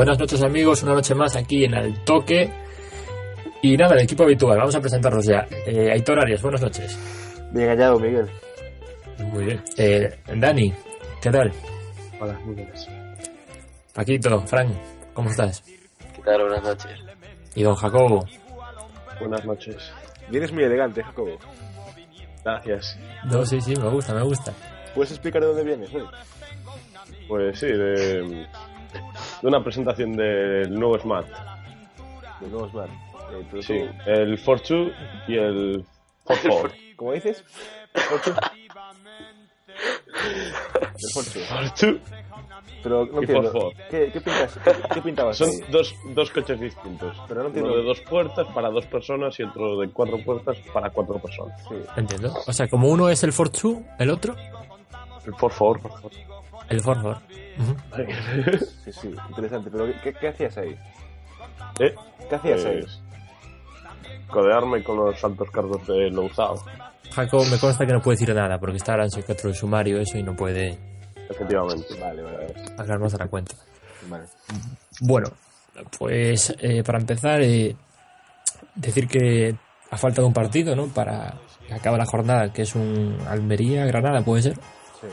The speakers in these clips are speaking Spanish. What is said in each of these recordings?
Buenas noches amigos, una noche más aquí en el toque. Y nada, el equipo habitual, vamos a presentarnos ya. Eh, Aitor Arias, buenas noches. Bien hallado, Miguel. Muy bien. Eh, Dani, ¿qué tal? Hola, muy buenas. Paquito, Frank, ¿cómo estás? ¿Qué tal? Buenas noches. Y don Jacobo. Buenas noches. Vienes muy elegante, Jacobo. Gracias. No, sí, sí, me gusta, me gusta. ¿Puedes explicar de dónde vienes? Pues sí, de, de una presentación del nuevo Smart. De nuevo Smart. Eh, Sí, tú- el Fortune y el Forfort. ¿Cómo dices? ¿Fortune? El Fortune. Fortune. Pero no entiendo. Ford. ¿Qué, qué pintas? ¿Qué, qué pintabas Son dos, dos coches distintos. Pero no Uno entiendo. de dos puertas para dos personas y otro de cuatro puertas para cuatro personas. Sí. Entiendo. O sea, como uno es el Ford 2, el otro, El Forfort. El. Ujú. sí, sí, interesante. Pero ¿qué, qué hacías ahí? ¿Eh? ¿Qué hacías ahí? Pues, codearme con los altos cargos de Louzao, Jacobo me consta que no puede decir nada porque está ahora en secreto del sumario eso y no puede efectivamente. Vale, vale, vale. hablarnos de la cuenta. vale. Bueno, pues eh, para empezar, eh, decir que ha faltado un partido, ¿no? Para que acabe la jornada, que es un Almería-Granada, ¿puede ser? Sí.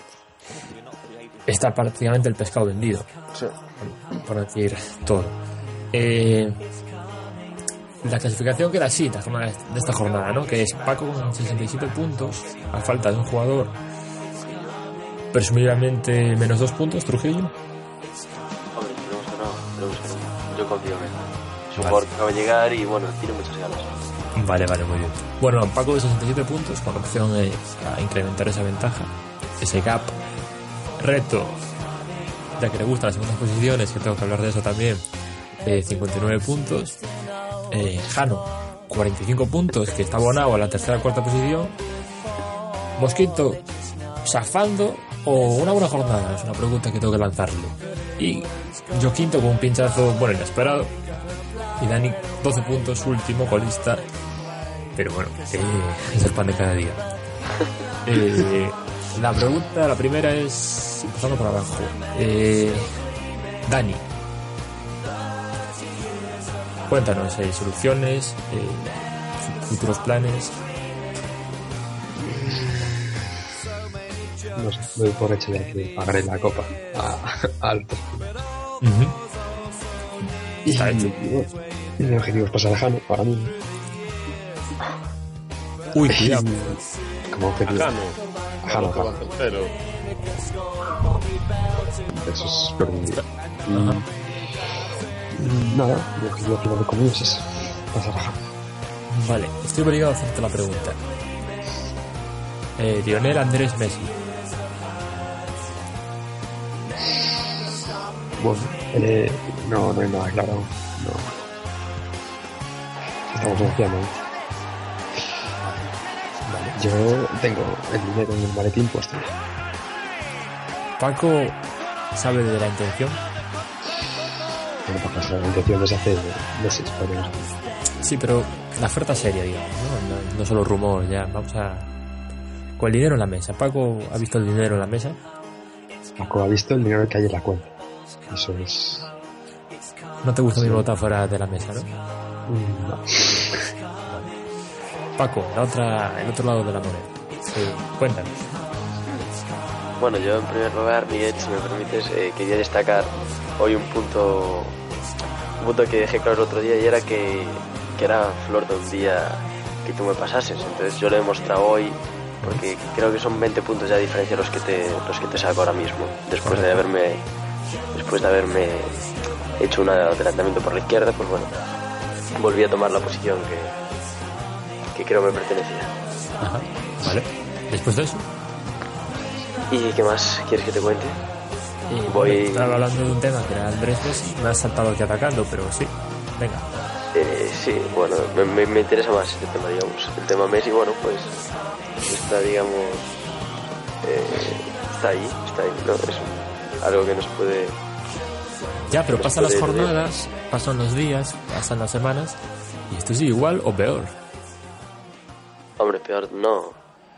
Está prácticamente el pescado vendido, Sí. por decir todo. Eh, la clasificación queda así, de esta jornada, ¿no? Que es Paco con 67 puntos, a falta de un jugador, presumiblemente menos dos puntos, Trujillo. Hombre, tenemos ganado, tenemos ganado. Yo confío en él. Es un Vale. jugador que acaba de llegar y bueno, tiene muchas ganas. Vale, vale, muy bien. Bueno, Paco de 67 puntos con opción eh, a incrementar esa ventaja, ese gap. Reto, ya que le gustan las segundas posiciones, que tengo que hablar de eso también, eh, 59 puntos. Eh, Jano, 45 puntos, que está abonado a la tercera cuarta posición. Mosquito, zafando o una buena jornada, es una pregunta que tengo que lanzarle. Y yo quinto con un pinchazo, bueno, inesperado. Y Dani, 12 puntos, último, colista. Pero bueno, eh, es el pan de cada día. Eh, la pregunta, la primera es, empezando por abajo. Eh, Dani, cuéntanos, eh, soluciones, eh, futuros planes. No sé, doy por hecho de que pagaré la copa a, a. Está hecho. Y, bueno, mi objetivo es pasar a Jano ahora mismo. Uy, cuidado. Como objetivo. A Jano, Otro Jano. tercero. Eso es lo que. Y, y nada, mi objetivo final de comienzo es ese, pasar a. Vale, estoy obligado a hacerte la pregunta. Eh, Lionel Andrés Messi. Bueno, eh, no, no hay nada claro. No. Estamos negociando. aún. Yo tengo el dinero en el maletín puesto. Paco sabe de la intención. Bueno, pasar la intención desde hace meses, podríamos. Sí, pero la oferta seria, digamos, ¿no? No, no solo rumor, ya, vamos a... Con el dinero en la mesa. Paco ha visto el dinero en la mesa. Paco ha visto el dinero que hay en la cuenta. Eso es. No te gusta mi votar fuera de la mesa, ¿no? mm, no. Paco, la otra, el otro lado de la moneda. Cuéntanos. Bueno, yo en primer lugar, Miguel, si me permites, eh, quería destacar hoy un punto, un punto que dejé claro el otro día y era que, que era flor de un día que tú me pasases. Entonces yo lo he demostrado hoy porque creo que son 20 puntos ya de diferencia los que te, los que te saco ahora mismo. Después de haberme, después de haberme hecho un adelantamiento por la izquierda, pues bueno, volví a tomar la posición que, que creo me pertenecía. Ajá, vale. Después de eso, ¿Y qué más quieres que te cuente? eh, Voy- estaba hablando de un tema que era Andrés Messi. Me has saltado aquí atacando, pero sí. Venga. Eh, sí, bueno, me, me- me interesa más este tema, digamos. El tema Messi, bueno, pues está, digamos, eh, está ahí, está ahí, ¿no? Es algo que nos puede... Ya, pero pasan las de- jornadas, pasan los días, pasan las semanas. Y esto es igual o peor. Hombre, peor no,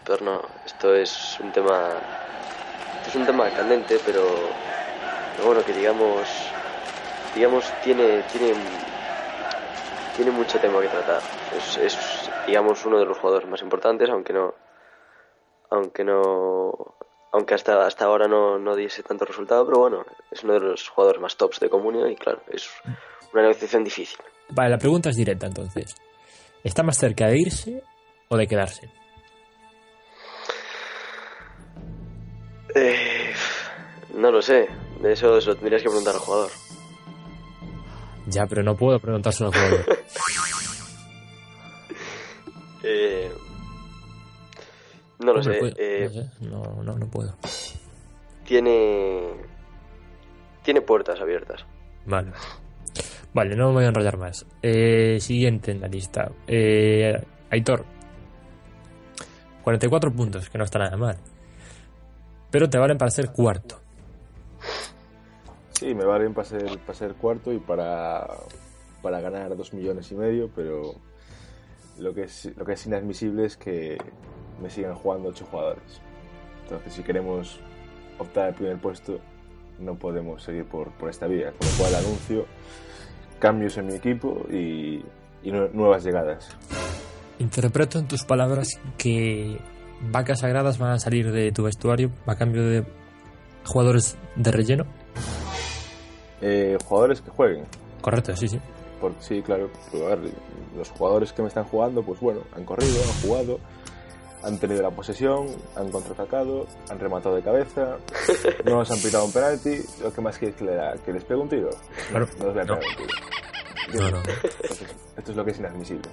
peor no. Esto es un tema... Es un tema candente, pero, bueno, que digamos... digamos, tiene, tiene, tiene mucho tema que tratar. Es, es, digamos, uno de los jugadores más importantes, aunque no, aunque no, aunque hasta, hasta ahora no, no diese tanto resultado, pero bueno, es uno de los jugadores más tops de Comunio y claro, es una negociación difícil. Vale, la pregunta es directa entonces. ¿Está más cerca de irse o de quedarse? Eh, no lo sé, de eso, eso tendrías que preguntar al jugador. Ya, pero no puedo preguntárselo al jugador. Eh, no lo Hombre, sé, eh, no sé, no, no, no puedo. tiene, tiene puertas abiertas. Vale. Vale, no me voy a enrollar más. Eh, siguiente en la lista. Eh, Aitor. 44 puntos, que no está nada mal. Pero te valen para ser cuarto. Sí, me valen para ser, para ser cuarto y para, para ganar dos millones y medio, pero lo que, es, lo que es inadmisible es que me sigan jugando ocho jugadores. Entonces, si queremos optar al primer puesto, no podemos seguir por, por esta vía. Con lo cual, anuncio cambios en mi equipo y, y nue- nuevas llegadas. Interpreto en tus palabras que vacas sagradas van a salir de tu vestuario a cambio de jugadores de relleno. Eh, jugadores que jueguen. Correcto, sí, sí. Por, sí, claro. pero a ver, los jugadores que me están jugando, pues bueno, han corrido, han jugado, han tenido la posesión, han contraatacado, han rematado de cabeza, no nos han pitado un penalti. Lo que más quieres que, le da- que les pegue un tiro. Claro. No les voy a No. pegar un tiro. No, no. Entonces, esto es lo que es inadmisible.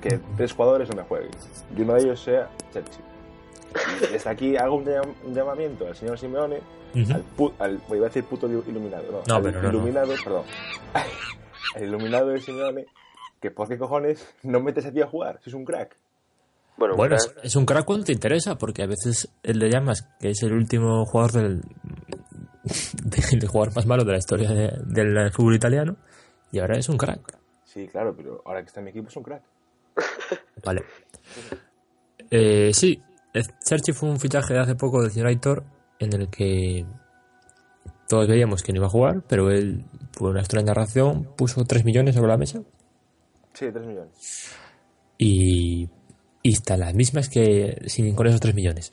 Que tres jugadores no me jueguen. Y uno de ellos sea Chelsea. Y desde aquí hago un, llam- un llamamiento al señor Simeone, Ujú. al, pu- al voy a decir puto ilu- iluminado, no, No, al pero no, no. iluminado, perdón. al iluminado de Simeone, que por qué cojones no metes a ti a jugar, si es un crack. Bueno, Bueno, crack, es, es un crack cuando te interesa, porque a veces le llamas que es el último jugador del, del jugador más malo de la historia de- del fútbol italiano, y ahora es un crack. Sí, claro, pero ahora que está en mi equipo es un crack. Vale. Eh, sí, eh, Cerchi fue un fichaje de hace poco del señor Aitor, en el que todos veíamos que no iba a jugar, pero él, por una extraña razón, puso 3 millones sobre la mesa Sí, 3 millones. y, y está las mismas que sin con esos 3 millones.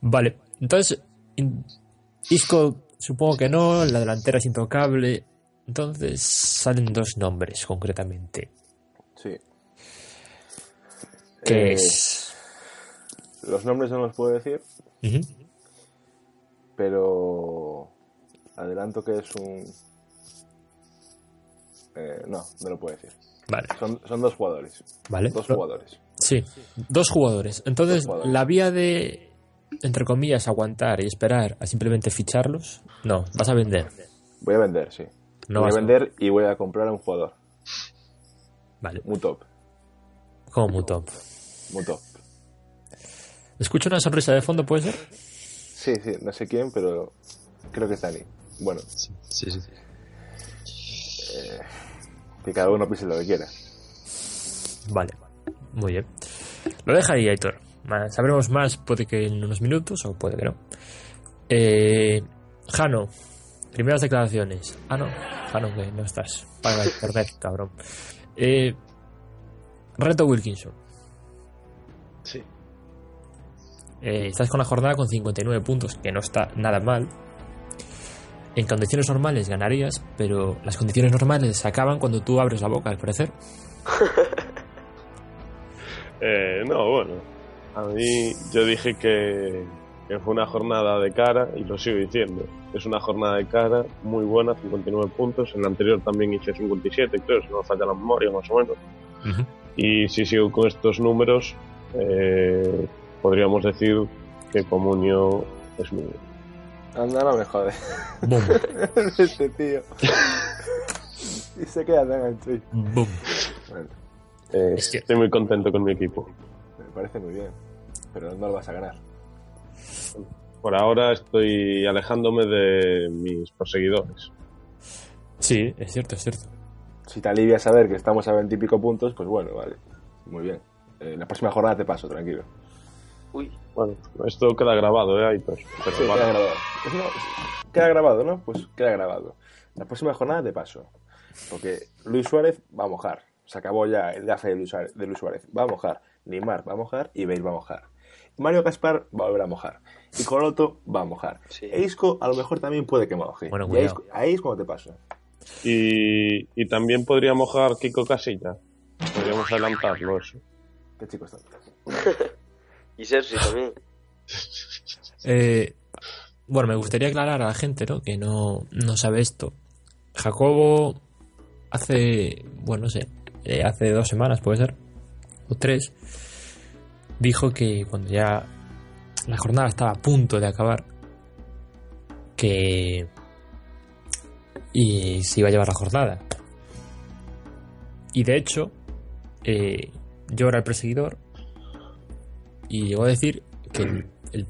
Vale, entonces, Isco supongo que no, la delantera es intocable, entonces salen dos nombres concretamente. Sí. Que Eh, es... Los nombres no los puedo decir, pero adelanto que es un... Eh, no, no lo puedo decir. Vale, Son, son dos jugadores. vale. Dos jugadores. Sí, dos jugadores. Entonces, Dos jugadores. la vía de, entre comillas, aguantar y esperar a simplemente ficharlos, no, vas a vender. Voy a vender, sí. No voy a vender y voy a comprar a un jugador. Vale, Muy top. como muy top. Muy top. Escucho una sonrisa de fondo, ¿puede ser? Sí, sí, no sé quién, pero creo que es Dani. Bueno, Sí, sí. sí. que cada uno piense lo que quiera. Vale, muy bien. Lo deja ahí, Aitor. Sabremos más, puede que en unos minutos o puede que no. Eh, Jano, primeras declaraciones. Ah, no, Jano, que no estás. Paga internet, cabrón. Eh, Reto Wilkinson. Eh, estás con la jornada con 59 puntos, que no está nada mal. En condiciones normales ganarías, pero las condiciones normales se acaban cuando tú abres la boca, al parecer. Eh, no, bueno. A mí yo dije que, que fue una jornada de cara y lo sigo diciendo. Es una jornada de cara muy buena, 59 puntos. En la anterior también hice 57, creo, si no me falla la memoria más o menos. Y si sigo con estos números, eh, podríamos decir que Comunio es mío. Anda, no me jode. Boom, este tío. y se queda tan ancho. boom. Bueno, Eh, Es que- Estoy muy contento con mi equipo. me parece muy bien. Pero no lo vas a ganar. Por ahora estoy alejándome de mis perseguidores. Sí, es cierto, es cierto. Si te alivia saber que estamos a 20 y pico puntos, pues bueno, vale. Muy bien. Eh, la próxima jornada te paso, tranquilo. Uy, Bueno, esto queda grabado, ¿eh, Aitor? Pero Sí, vale. queda grabado. Pues no, queda grabado, ¿no? Pues queda grabado. La próxima jornada de paso. Porque Luis Suárez va a mojar. Se acabó ya el gafe de Luis Suárez, de Luis Suárez. Va a mojar. Neymar va a mojar y Bale va a mojar. Mario Gaspar va a volver a mojar. Y Coloto va a mojar. Sí. E Isco a lo mejor también puede que moje. Bueno, y es cuando te paso. Y, y también podría mojar Kiko Casilla. Podríamos adelantarlo eso. Qué chicos tontos. Y Sergi también. Eh, bueno, me gustaría aclarar a la gente, ¿no? Que no, no sabe esto. Jacobo hace, bueno, no sé, eh, hace dos semanas puede ser, o tres, dijo que cuando ya la jornada estaba a punto de acabar, que y se iba a llevar la jornada. Y de hecho, eh, yo era el perseguidor y llegó a decir que el-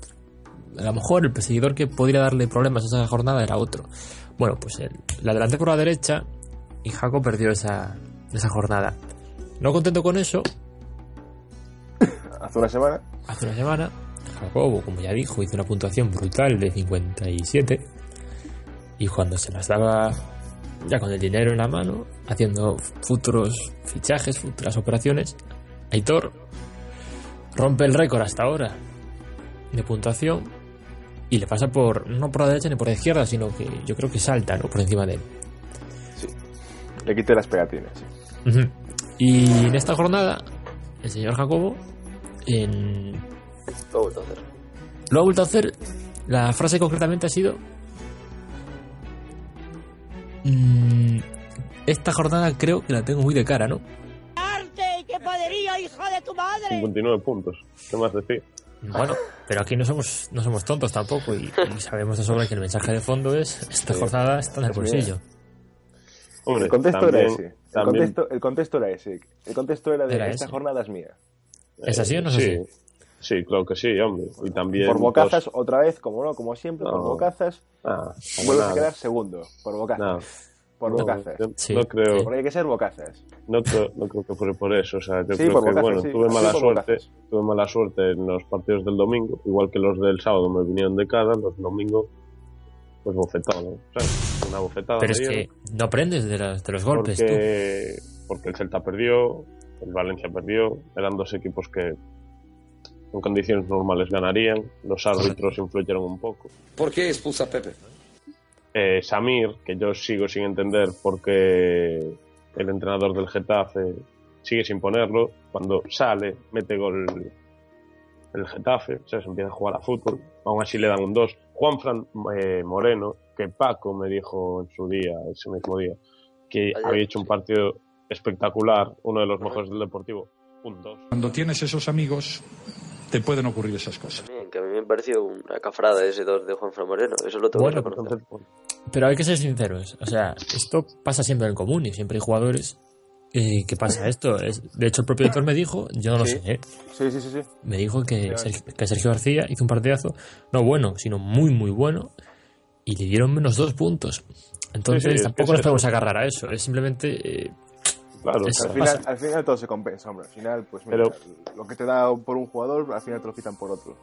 a lo mejor el perseguidor que podría darle problemas a esa jornada era otro. Bueno, pues el, la adelanté por la derecha y Jaco perdió esa, esa jornada. No contento con eso, Hace una semana. hace una semana, Jacobo, como ya dijo, hizo una puntuación brutal de 57 y cuando se las daba ya con el dinero en la mano, haciendo futuros fichajes, futuras operaciones, Aitor rompe el récord hasta ahora de puntuación y le pasa por no por la derecha ni por la izquierda, sino que yo creo que salta ¿no? por encima de él. Le quité las pegatinas. sí. Y en esta jornada, el señor Jacobo en, Lo he vuelto a hacer. Lo ha vuelto a hacer. La frase concretamente ha sido. "Mm, esta jornada creo que la tengo muy de cara, ¿no? Qué poderío, hija de tu madre. 59 puntos. ¿Qué más decir? Bueno, pero aquí no somos, no somos tontos tampoco y, y sabemos de sobra que el mensaje de fondo es esta Sí. jornada está en el bolsillo. Hombre, El contexto también, era ese. El también- contexto, el contexto era ese. El contexto era de Era esta ese. jornada es mía. ¿Es así o no es sí, así? Sí, creo que sí, hombre. Y también. Por bocazas, dos- otra vez, como no, como siempre, por No. bocazas, Ah, vuelves nada. a quedar segundo. Por bocazas. No, Por no, bocazas. yo Sí, no creo, sí. Porque hay que ser bocazas. no creo, no creo que fuera por eso. O sea, yo Sí, creo por que bocazas, bueno, sí. tuve Sí, mala suerte, tuve mala suerte en los partidos del domingo, igual que los del sábado me vinieron de cara, los del domingo, pues bofetada, ¿no? O sea, una bofetada. Pero es que no aprendes de, las- de los golpes, tú. porque, porque el Celta perdió, el Valencia perdió, eran dos equipos que en condiciones normales ganarían, los árbitros influyeron un poco. ¿Por qué expulsa a Pepe? Eh, Samir, que yo sigo sin entender por qué el entrenador del Getafe sigue sin ponerlo, cuando sale, mete gol el Getafe, o sea, se empieza a jugar a fútbol, aún así le dan un 2. Juanfran eh, Moreno, que Paco me dijo en su día, ese mismo día, que Ayer, había hecho un partido espectacular, uno de los mejores del Deportivo, un 2. Cuando tienes esos amigos, te pueden ocurrir esas cosas. Que a mí me ha parecido una cafrada ese 2 de Juan Moreno. Eso lo tengo Bueno, que reconocer. Bueno, Pero hay que ser sinceros. O sea, esto pasa siempre en el común y siempre hay jugadores eh, que pasa esto. Es, de hecho, el propio editor me dijo, yo no lo Sí. sé, ¿eh? Sí, sí, sí, sí. me dijo que Sergio, que Sergio García hizo un partidazo, no bueno, sino muy, muy bueno, y le dieron menos dos puntos. Entonces Sí, tampoco nos podemos agarrar a eso, es simplemente... eh, claro, Es- Al final, al final todo se compensa, hombre. Al final, pues mira, Pero- lo que te da por un jugador, al final te lo quitan por otro.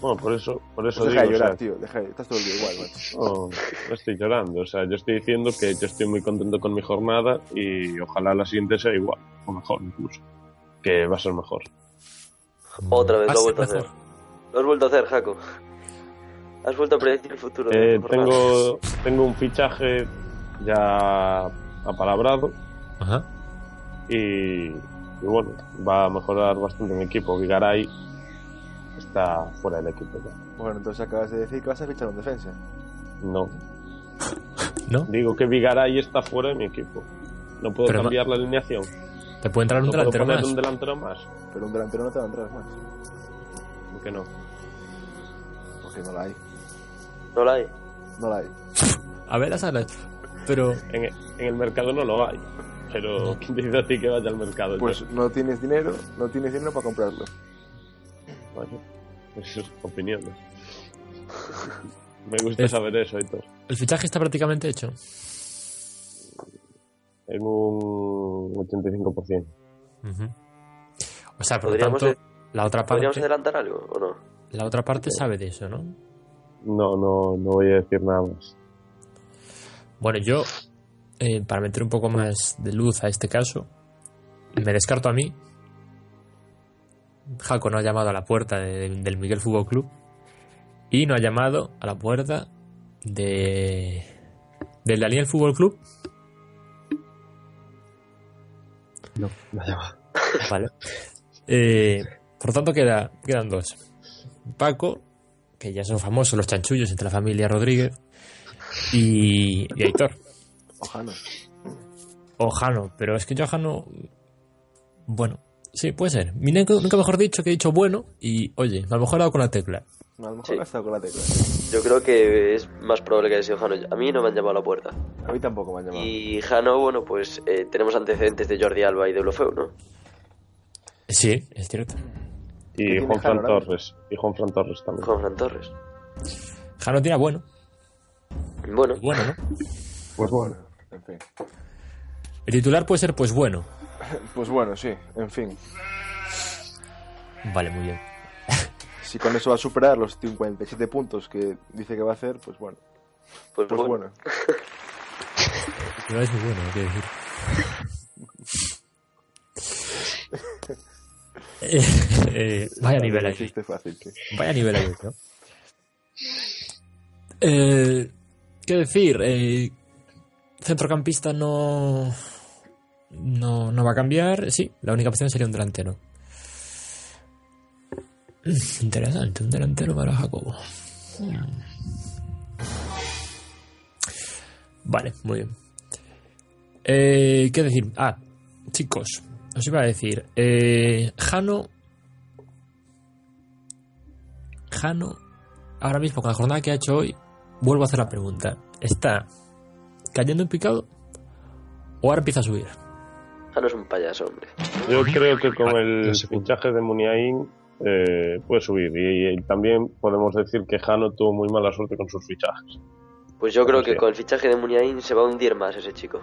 Bueno, por eso, por eso Pues digo, deja de o sea, llorar, tío. Deja de... Estás todo el día igual, macho. No, no estoy llorando. O sea, yo estoy diciendo que yo estoy muy contento con mi jornada y ojalá la siguiente sea igual, o mejor incluso. Que va a ser mejor. Otra vez lo he a vuelto a hacer. Lo has vuelto a hacer, Jaco. Has vuelto a predecir el futuro. Eh, tengo, tengo un fichaje ya apalabrado Ajá. y, y bueno, va a mejorar bastante mi equipo. Vigaray está fuera del equipo ya. Bueno, entonces acabas de decir que vas a fichar un defensa. No, ¿No? digo que Vigaray está fuera de mi equipo. No puedo Pero cambiar la alineación. Te puede entrar un No puedo delantero poner más. un delantero más. Pero un delantero no te va a entrar más. ¿Por qué no? Porque no la hay. No la hay. No la hay. A ver, las alas. Pero En, en el mercado no lo hay. Pero ¿quién te dice a ti que vaya al mercado? Pues no tienes dinero, no tienes dinero para comprarlo. Bueno, es opiniones. Me gusta Es- saber eso, el fichaje está prácticamente hecho. En un 85%. Ujú. O sea, por lo ¿Podríamos, tanto, la otra ¿Podríamos parte, adelantar algo o no? la otra parte sabe de eso, ¿no? No, no, no voy a decir nada más. Bueno, yo, eh, para meter un poco más de luz a este caso, me descarto a mí. Jaco no ha llamado a la puerta de- del Miguel Fútbol Club y no ha llamado a la puerta de del Daniel Fútbol Club. No, no ha llamado. Vale. Eh, por tanto, queda, quedan dos. Paco, que ya son famosos los chanchullos entre la familia Rodríguez, y, y Aitor. Ojano. O Jano, pero es que yo Jano. Bueno, sí, puede ser. Mi nunca, nunca mejor dicho que he dicho bueno, y oye, a lo mejor he dado con la tecla. A lo mejor Sí. ha estado con la tecla. Yo creo que es más probable que haya sido Jano. A mí no me han llamado a la puerta. A mí tampoco me han llamado. Y Jano, bueno, pues eh, tenemos antecedentes de Jordi Alba y de Blofeu, ¿no? Sí, es cierto. ¿Qué Y Juan Fran? Torres. Y Juan Fran Torres también. Juan Fran Torres. Jano tira bueno. Bueno, Bueno, ¿no? Pues bueno, en fin. El titular puede ser pues bueno. Pues bueno, sí, en fin. Vale, muy bien. Si con eso va a superar los 57 puntos que dice que va a hacer, pues bueno. pues, Pues bueno. bueno. No es muy bueno, hay que decir. Eh, eh, vaya nivel aquí. chiste fácil, sí. Vaya nivel ahí, ¿no? Eh, ¿Qué decir? Eh, centrocampista no, no. No va a cambiar. Sí, la única opción sería un delantero. Interesante, un delantero para Jacobo. Vale, muy bien. Eh, ¿Qué decir? Ah, chicos, os iba a decir. Eh, Jano Jano, ahora mismo con la jornada que ha hecho hoy, vuelvo a hacer la pregunta. ¿Está cayendo en picado o ahora empieza a subir? Jano es un payaso, hombre. Yo creo que con el lo fichaje de Muniain eh, puede subir. Y, y también podemos decir que Jano tuvo muy mala suerte con sus fichajes. Pues yo creo que Sí. con el fichaje de Muniain se va a hundir más ese chico.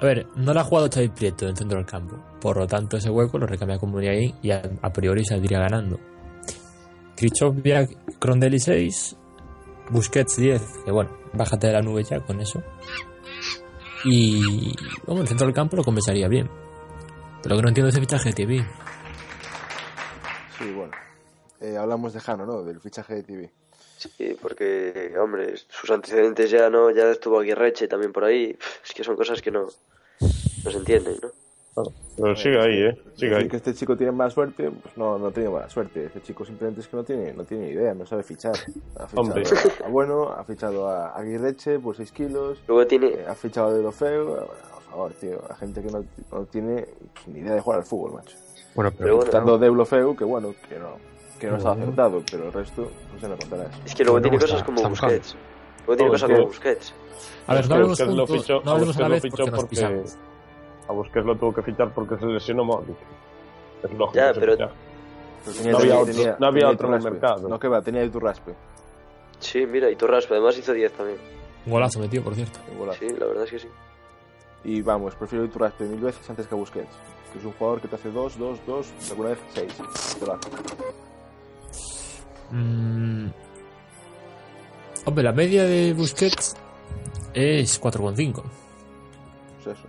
A ver, no la ha jugado Xavi Prieto en centro del campo. Por lo tanto, ese hueco lo recambia con Muniain y a, a priori saldría ganando. Krichov, Crondelli 6, Busquets 10, que bueno, bájate de la nube ya con eso. Y bueno, el centro del campo lo compensaría bien. Pero lo que no entiendo es ese fichaje de TV. Sí, bueno. Eh, hablamos de Jano, ¿no? Del fichaje de TV. Sí, porque, hombre, sus antecedentes ya no, ya estuvo Aguirreche también por ahí. Es que son cosas que no, no se entienden, ¿no? Claro. Pero sigue ahí, ¿eh? Sigue Decir ahí. que este chico tiene mala suerte, pues no, no tiene mala suerte. Este chico simplemente es que no tiene, no tiene idea, no sabe fichar. Ha fichado Hombre. a Bueno, ha fichado a Aguirreche por 6 kilos, Luego tiene, eh, ha fichado a De Lo Feo. Bueno, por favor, tío, a gente que no, no tiene ni idea de jugar al fútbol, macho. Bueno, Pero pero bueno, Estando De Lo Feo, que bueno, que no, que no estaba Bueno. acertado, pero el resto, no se me contarás. es que luego tiene cosas está- como está. Busquets. Luego tiene No, cosas como Busquets. A ver, no hablemos Busquets lo juntos, fichó- no a la Busquets vez lo porque nos. A Busquets lo tuvo que fichar porque se lesionó Modric. Es lógico. Ya, pero- fichaje. Pero tenía- No había otro- tenía- no había tenía otro en el Iturraspe. mercado. No, que va, tenía Iturraspe. Sí, mira, y Torraspe además hizo 10 también. Un golazo metido, por cierto. un golazo. Sí, la verdad es que sí. Y vamos, prefiero Iturraspe mil veces antes que a Busquets. Que es un jugador que te hace 2, 2, 2, alguna vez 6. Mm. Hombre, la media de Busquets es 4,5. Pues eso.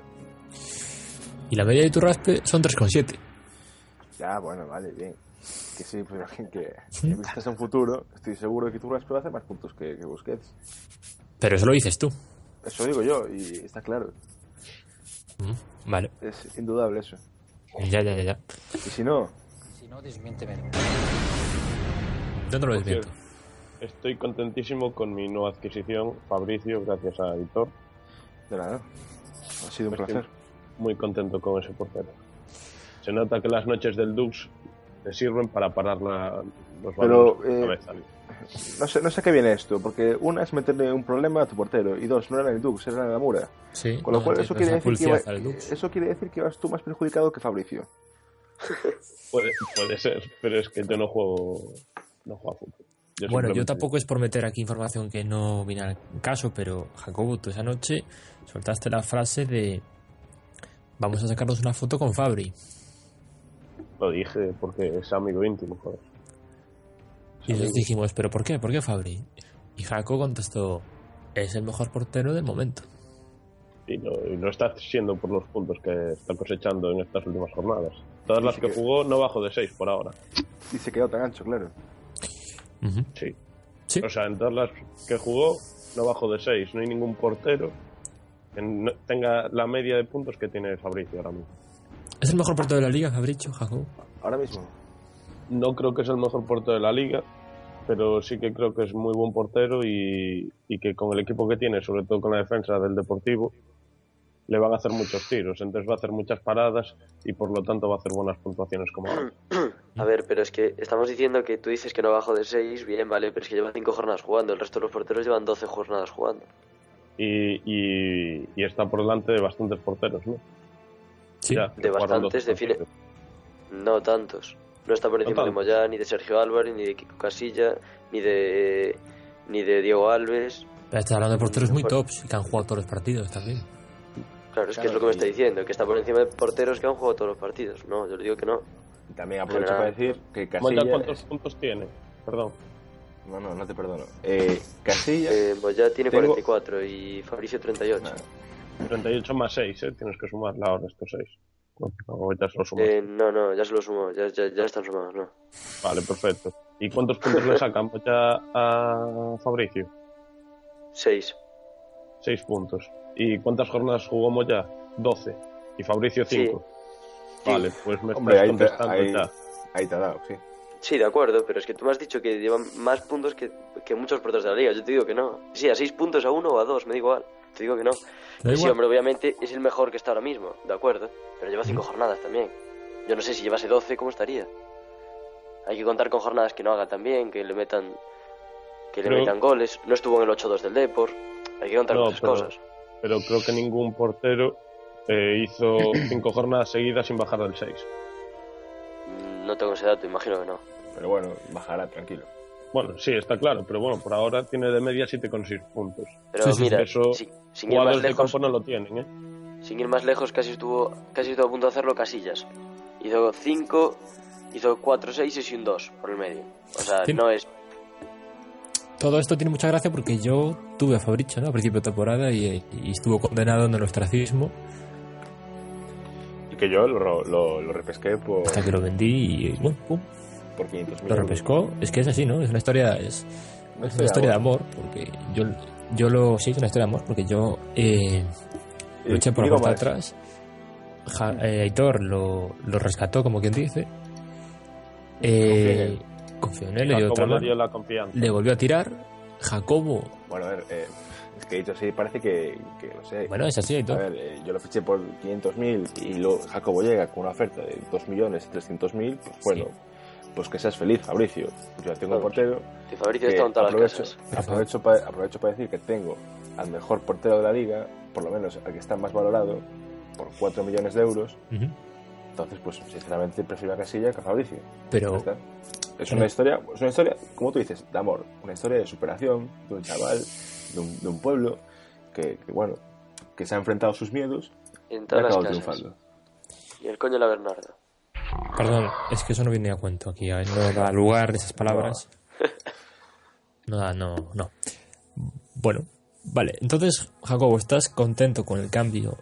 Y la media de Turraspe son 3,7. Ya, bueno, vale, bien. Que sí, pero que, que en vistas un futuro, estoy seguro de que Iturraspe va a hacer más puntos que, que Busquets. Pero eso lo dices tú. Eso digo yo, y está claro. Mm, Vale. Es indudable eso. Ya, ya, ya, ya. Y si no, Si no, desmiénteme. Yo no lo desmiento. Estoy contentísimo con mi nueva adquisición, Fabricio, gracias a Editor. de nada. Ha sido un Pues placer. Muy contento con ese portero. Se nota que las noches del Dux le sirven para parar la, los Pero, eh, cabeza. No sé, no sé a qué viene esto, porque una es meterle un problema a tu portero, y dos, no era el Dux, era en la Mura. Sí. Con lo cual, eso quiere, decir que iba- eso quiere decir que vas tú más perjudicado que Fabricio. Puede, puede ser, pero es que yo no juego, no juego a fútbol. Yo Bueno, yo tampoco es por meter aquí información que no viene al caso, pero Jacobo, tú esa noche soltaste la frase de vamos a sacarnos una foto con Fabri. Lo dije porque es amigo íntimo, joder. Y nosotros dijimos, ¿pero por qué? ¿Por qué Fabri? Y Jaco contestó, es el mejor portero del momento. Y lo, y lo está siendo por los puntos que está cosechando en estas últimas jornadas. Todas las que jugó no bajo de 6 por ahora. Y se quedó tan ancho, claro. Ujú. Sí. Sí. O sea, en todas las que jugó no bajo de 6. No hay ningún portero no- tenga la media de puntos que tiene Fabricio ahora mismo. ¿Es el mejor portero de la liga, Fabricio, Jacob? Ahora mismo. No creo que es el mejor portero de la liga, pero sí que creo que es muy buen portero y, y que con el equipo que tiene, sobre todo con la defensa del Deportivo, le van a hacer muchos tiros. Entonces va a hacer muchas paradas y por lo tanto va a hacer buenas puntuaciones como ahora. A ver, pero es que estamos diciendo que tú dices que no bajo de 6, bien, vale, pero es que lleva 5 jornadas jugando, el resto de los porteros llevan 12 jornadas jugando. Y, y, y está por delante de bastantes porteros, ¿no? Sí. Ya, De bastantes, 12 define-. No tantos. No está por encima de. Moyá, ni de Sergio Álvarez, ni de Kiko Casilla, ni de ni de Diego Alves. Pero estás hablando de porteros muy tops y que han jugado todos los partidos también. Claro, es que es lo que me está diciendo, que está por encima de porteros que han jugado todos los partidos. No, yo le digo que no. Y también aprovecho General. para decir que Casilla... ¿cuántos es- puntos tiene? Perdón. No, no, no te perdono. Eh, Casilla... Eh, Moyá tiene Tengo- 44 y Fabricio 38. Nah, 38 más 6, ¿eh? Tienes que sumarle ahora estos 6. No, ahorita se lo sumas. Eh, no, no, ya se lo sumo, ya, ya, ya están sumados, ¿no? Vale, perfecto. ¿Y cuántos puntos le sacan ya a Fabricio? 6. 6 puntos. ¿Y cuántas jornadas jugó Moya? 12. ¿Y Fabricio Sí. 5? Sí. Vale, pues me Hombre, estás ahí te, contestando ahí, ya. ahí te ha dado, sí. Sí, de acuerdo, pero es que tú me has dicho que llevan más puntos que, que muchos porteros de la liga. Yo te digo que no. Sí, a 6 puntos, a 1 o a 2, me da igual. Te digo que no. Sí, igual. hombre, obviamente es el mejor que está ahora mismo, de acuerdo. Pero lleva 5 jornadas también. Yo no sé si llevase 12, ¿cómo estaría? Hay que contar con jornadas que no haga tan bien, que le metan que le metan goles. No estuvo en el 8-2 del Depor. Hay que contar No, con esas pero- cosas. Pero creo que ningún portero eh, hizo 5 jornadas seguidas sin bajar del 6. No tengo ese dato, imagino que no. Pero bueno, bajará, tranquilo. Bueno, sí, está claro, pero bueno, por ahora tiene de media 7,6 puntos. Pero Sí, mira, eso- sin, sin ir más de lejos, no lo tienen, ¿eh? sin ir más lejos, casi estuvo, casi estuvo a punto de hacerlo Casillas. Hizo 5, hizo 4, 6 y un 2 por el medio. O sea, no es. Todo esto tiene mucha gracia porque yo tuve a Fabricio ¿no? a principio de temporada y, y estuvo condenado en el ostracismo que yo lo, lo, lo repesqué por, hasta que lo vendí y bueno, pum, por 500 mil lo repescó. Es que es así, ¿no? Es una historia, es, Una es una historia de amor porque yo, yo lo sí es una historia de amor porque yo eh, lo eché por la puerta atrás. Ja- eh, Aitor lo, lo rescató, como quien dice. Eh, confió en él, le dio otra mano, dio la confianza. le volvió a tirar. Jacobo, Bueno, a ver, eh, es que dicho así, parece que, que no sé. bueno, es así, A Aitor. ver, eh, yo lo fiché por 500.000 y luego Jacobo llega con una oferta de 2.300.000, pues bueno, pues que seas feliz, Fabricio. Yo tengo un portero Que Fabricio está en todas las aprovecho, casas. aprovecho, pa- aprovecho para decir que tengo al mejor portero de la liga, por lo menos al que está más valorado, por 4 millones de euros. Ujú. Entonces, pues sinceramente prefiero a Casilla que a Fabricio. Pero. Es una historia, es una historia, como tú dices, de amor, una historia de superación de un chaval, de un, de un pueblo que, que, bueno, que se ha enfrentado a sus miedos En y ha acabado triunfando. Y el coño de la Bernarda. Perdón, es que eso no viene a cuento aquí, a- no da lugar esas palabras. No da, no, no. Bueno, vale, entonces, Jacobo, ¿estás contento con el cambio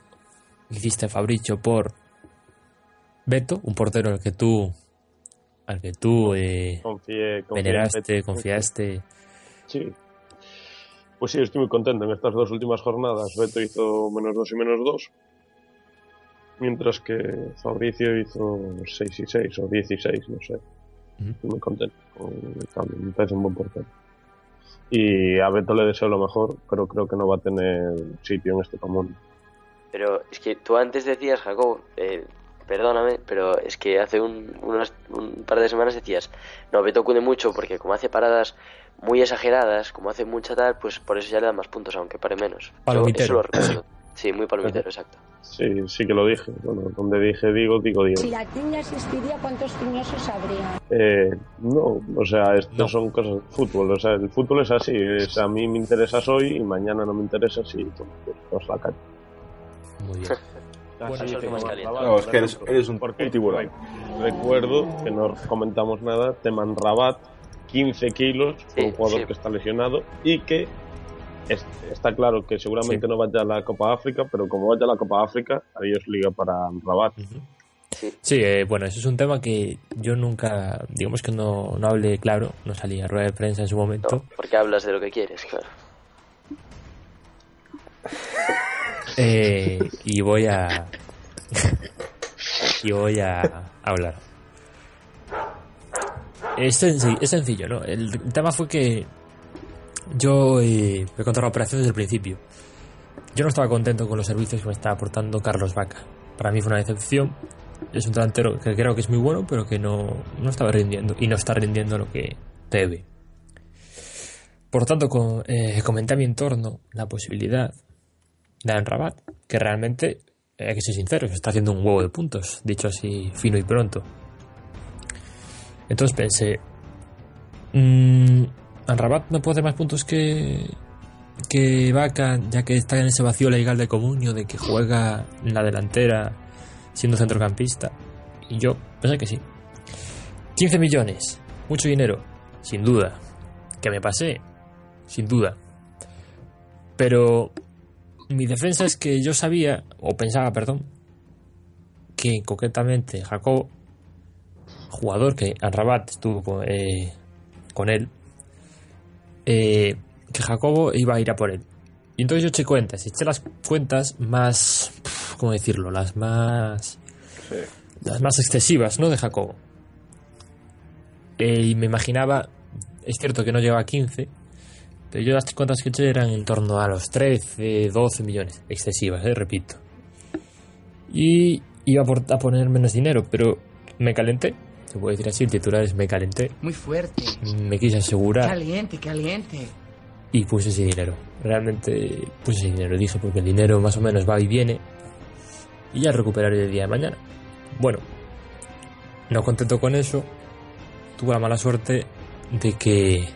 que hiciste a Fabricio por Beto, un portero al que tú al que tú eh, Confié, confié en veneraste, confiaste? Sí. Pues sí, estoy muy contento. En estas dos últimas jornadas, Beto hizo menos 2 y menos 2. Mientras que Fabricio hizo 6 y 6 o 16, no sé. Estoy muy contento con el cambio. Me parece un buen portero. Y a Beto le deseo lo mejor, pero creo que no va a tener sitio en este común. Pero es que tú antes decías, Jacob, eh, perdóname, pero es que hace un, unas- un par de semanas decías, no, Beto cunde mucho porque como hace paradas muy exageradas, como hace mucha tal, pues por eso ya le dan más puntos, aunque pare menos. Yo Palomitero. eso lo recuerdo. Sí, muy palomitero, exacto. Sí, sí que lo dije. Bueno, donde dije digo, digo digo. Si la tiña existiría, ¿cuántos tiñosos habría? Eh, no, o sea, esto No. son cosas de fútbol. O sea, el fútbol es así. Es, a mí me interesas hoy y mañana no me interesas y pues, pues la calle. Muy bien. Bueno. No, es que eres- eres un- tiburón. re- Recuerdo que no comentamos nada, Teman Rabat, 15 kilos, por Sí, un jugador sí. que está lesionado y que es- está claro que seguramente Sí. no vaya a la Copa África, pero como vaya a la Copa África, adiós liga para Rabat. Sí, eh, bueno, eso es un tema que yo nunca, digamos que no, no hablé claro, no salí a rueda de prensa en su momento. No, porque hablas de lo que quieres, claro. Eh, y voy a. y voy a hablar. Es, senci- es sencillo, ¿no? El, tema fue que yo eh, me conté la operación desde el principio. Yo no estaba contento con los servicios que me estaba aportando Carlos Vaca. Para mí fue una decepción. Es un delantero que creo que es muy bueno, pero que no, no estaba rindiendo y no está rindiendo lo que debe. Por tanto, co- eh, comenté a mi entorno la posibilidad de Aaron Rabat, que realmente, hay que ser sinceros, está haciendo un huevo de puntos, dicho así fino y pronto. Entonces pensé, mmm, Rabat no puede hacer más puntos que, que Vaca, ya que está en ese vacío legal de comunio de que juega en la delantera siendo centrocampista. Y yo pensé que sí. 15 millones, mucho dinero, sin duda. Que me pasé, sin duda. Pero mi defensa es que yo sabía, o pensaba, perdón, que concretamente Jacob, jugador que Rabat estuvo con, eh, con él, eh, que Jacobo iba a ir a por él. Y entonces yo eché cuentas, eché las cuentas más, ¿cómo decirlo? Las más, Sí. las más excesivas, ¿no? De Jacobo. Eh, y me imaginaba, es cierto que no llegaba a 15, pero yo las cuentas que eché eran en torno a los 13, 12 millones. Excesivas, eh, repito. Y iba a poner menos dinero, pero me calenté. Se puede decir así, el titular es me calenté. Muy fuerte. Me quise asegurar Caliente, caliente. y puse ese dinero. Realmente puse ese dinero, dije, porque el dinero más o menos va y viene. Y ya recuperaré el día de mañana. Bueno, no contento con eso, tuve la mala suerte de que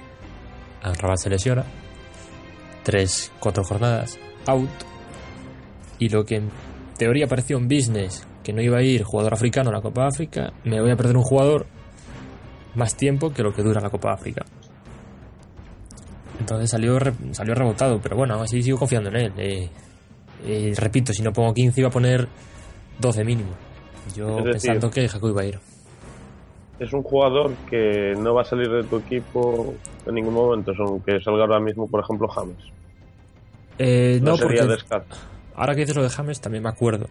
Rabat se lesiona. Tres, cuatro jornadas, out. Y lo que en teoría parecía un business, que no iba a ir jugador africano a la Copa África, me voy a perder un jugador más tiempo que lo que dura la Copa África. Entonces salió, salió rebotado, pero bueno, aún así sigo confiando en él. Eh, eh, repito, si no pongo 15 iba a poner 12 mínimo. Yo decir- pensando que Jacob iba a ir. Es un jugador que no va a salir de tu equipo en ningún momento, aunque salga ahora mismo, por ejemplo, James. Eh, No, no, sería porque ahora que dices lo de James también me acuerdo.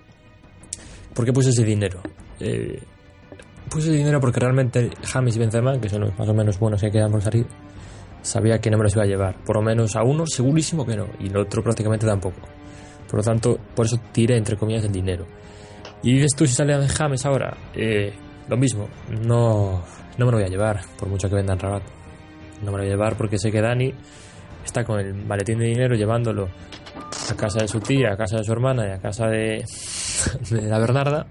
¿Por qué puse ese dinero? Eh, puse ese dinero porque realmente James y Benzema, que son los más o menos buenos que quedan por salir, sabía que no me los iba a llevar. Por lo menos a uno segurísimo que no, y el otro prácticamente tampoco. Por lo tanto, por eso tiré entre comillas el dinero. Y dices tú si sale James ahora, eh, lo mismo, no, no me lo voy a llevar, por mucho que vendan Rabat. No me lo voy a llevar porque sé que Dani está con el maletín de dinero llevándolo a casa de su tía, a casa de su hermana y a casa de, de la Bernarda.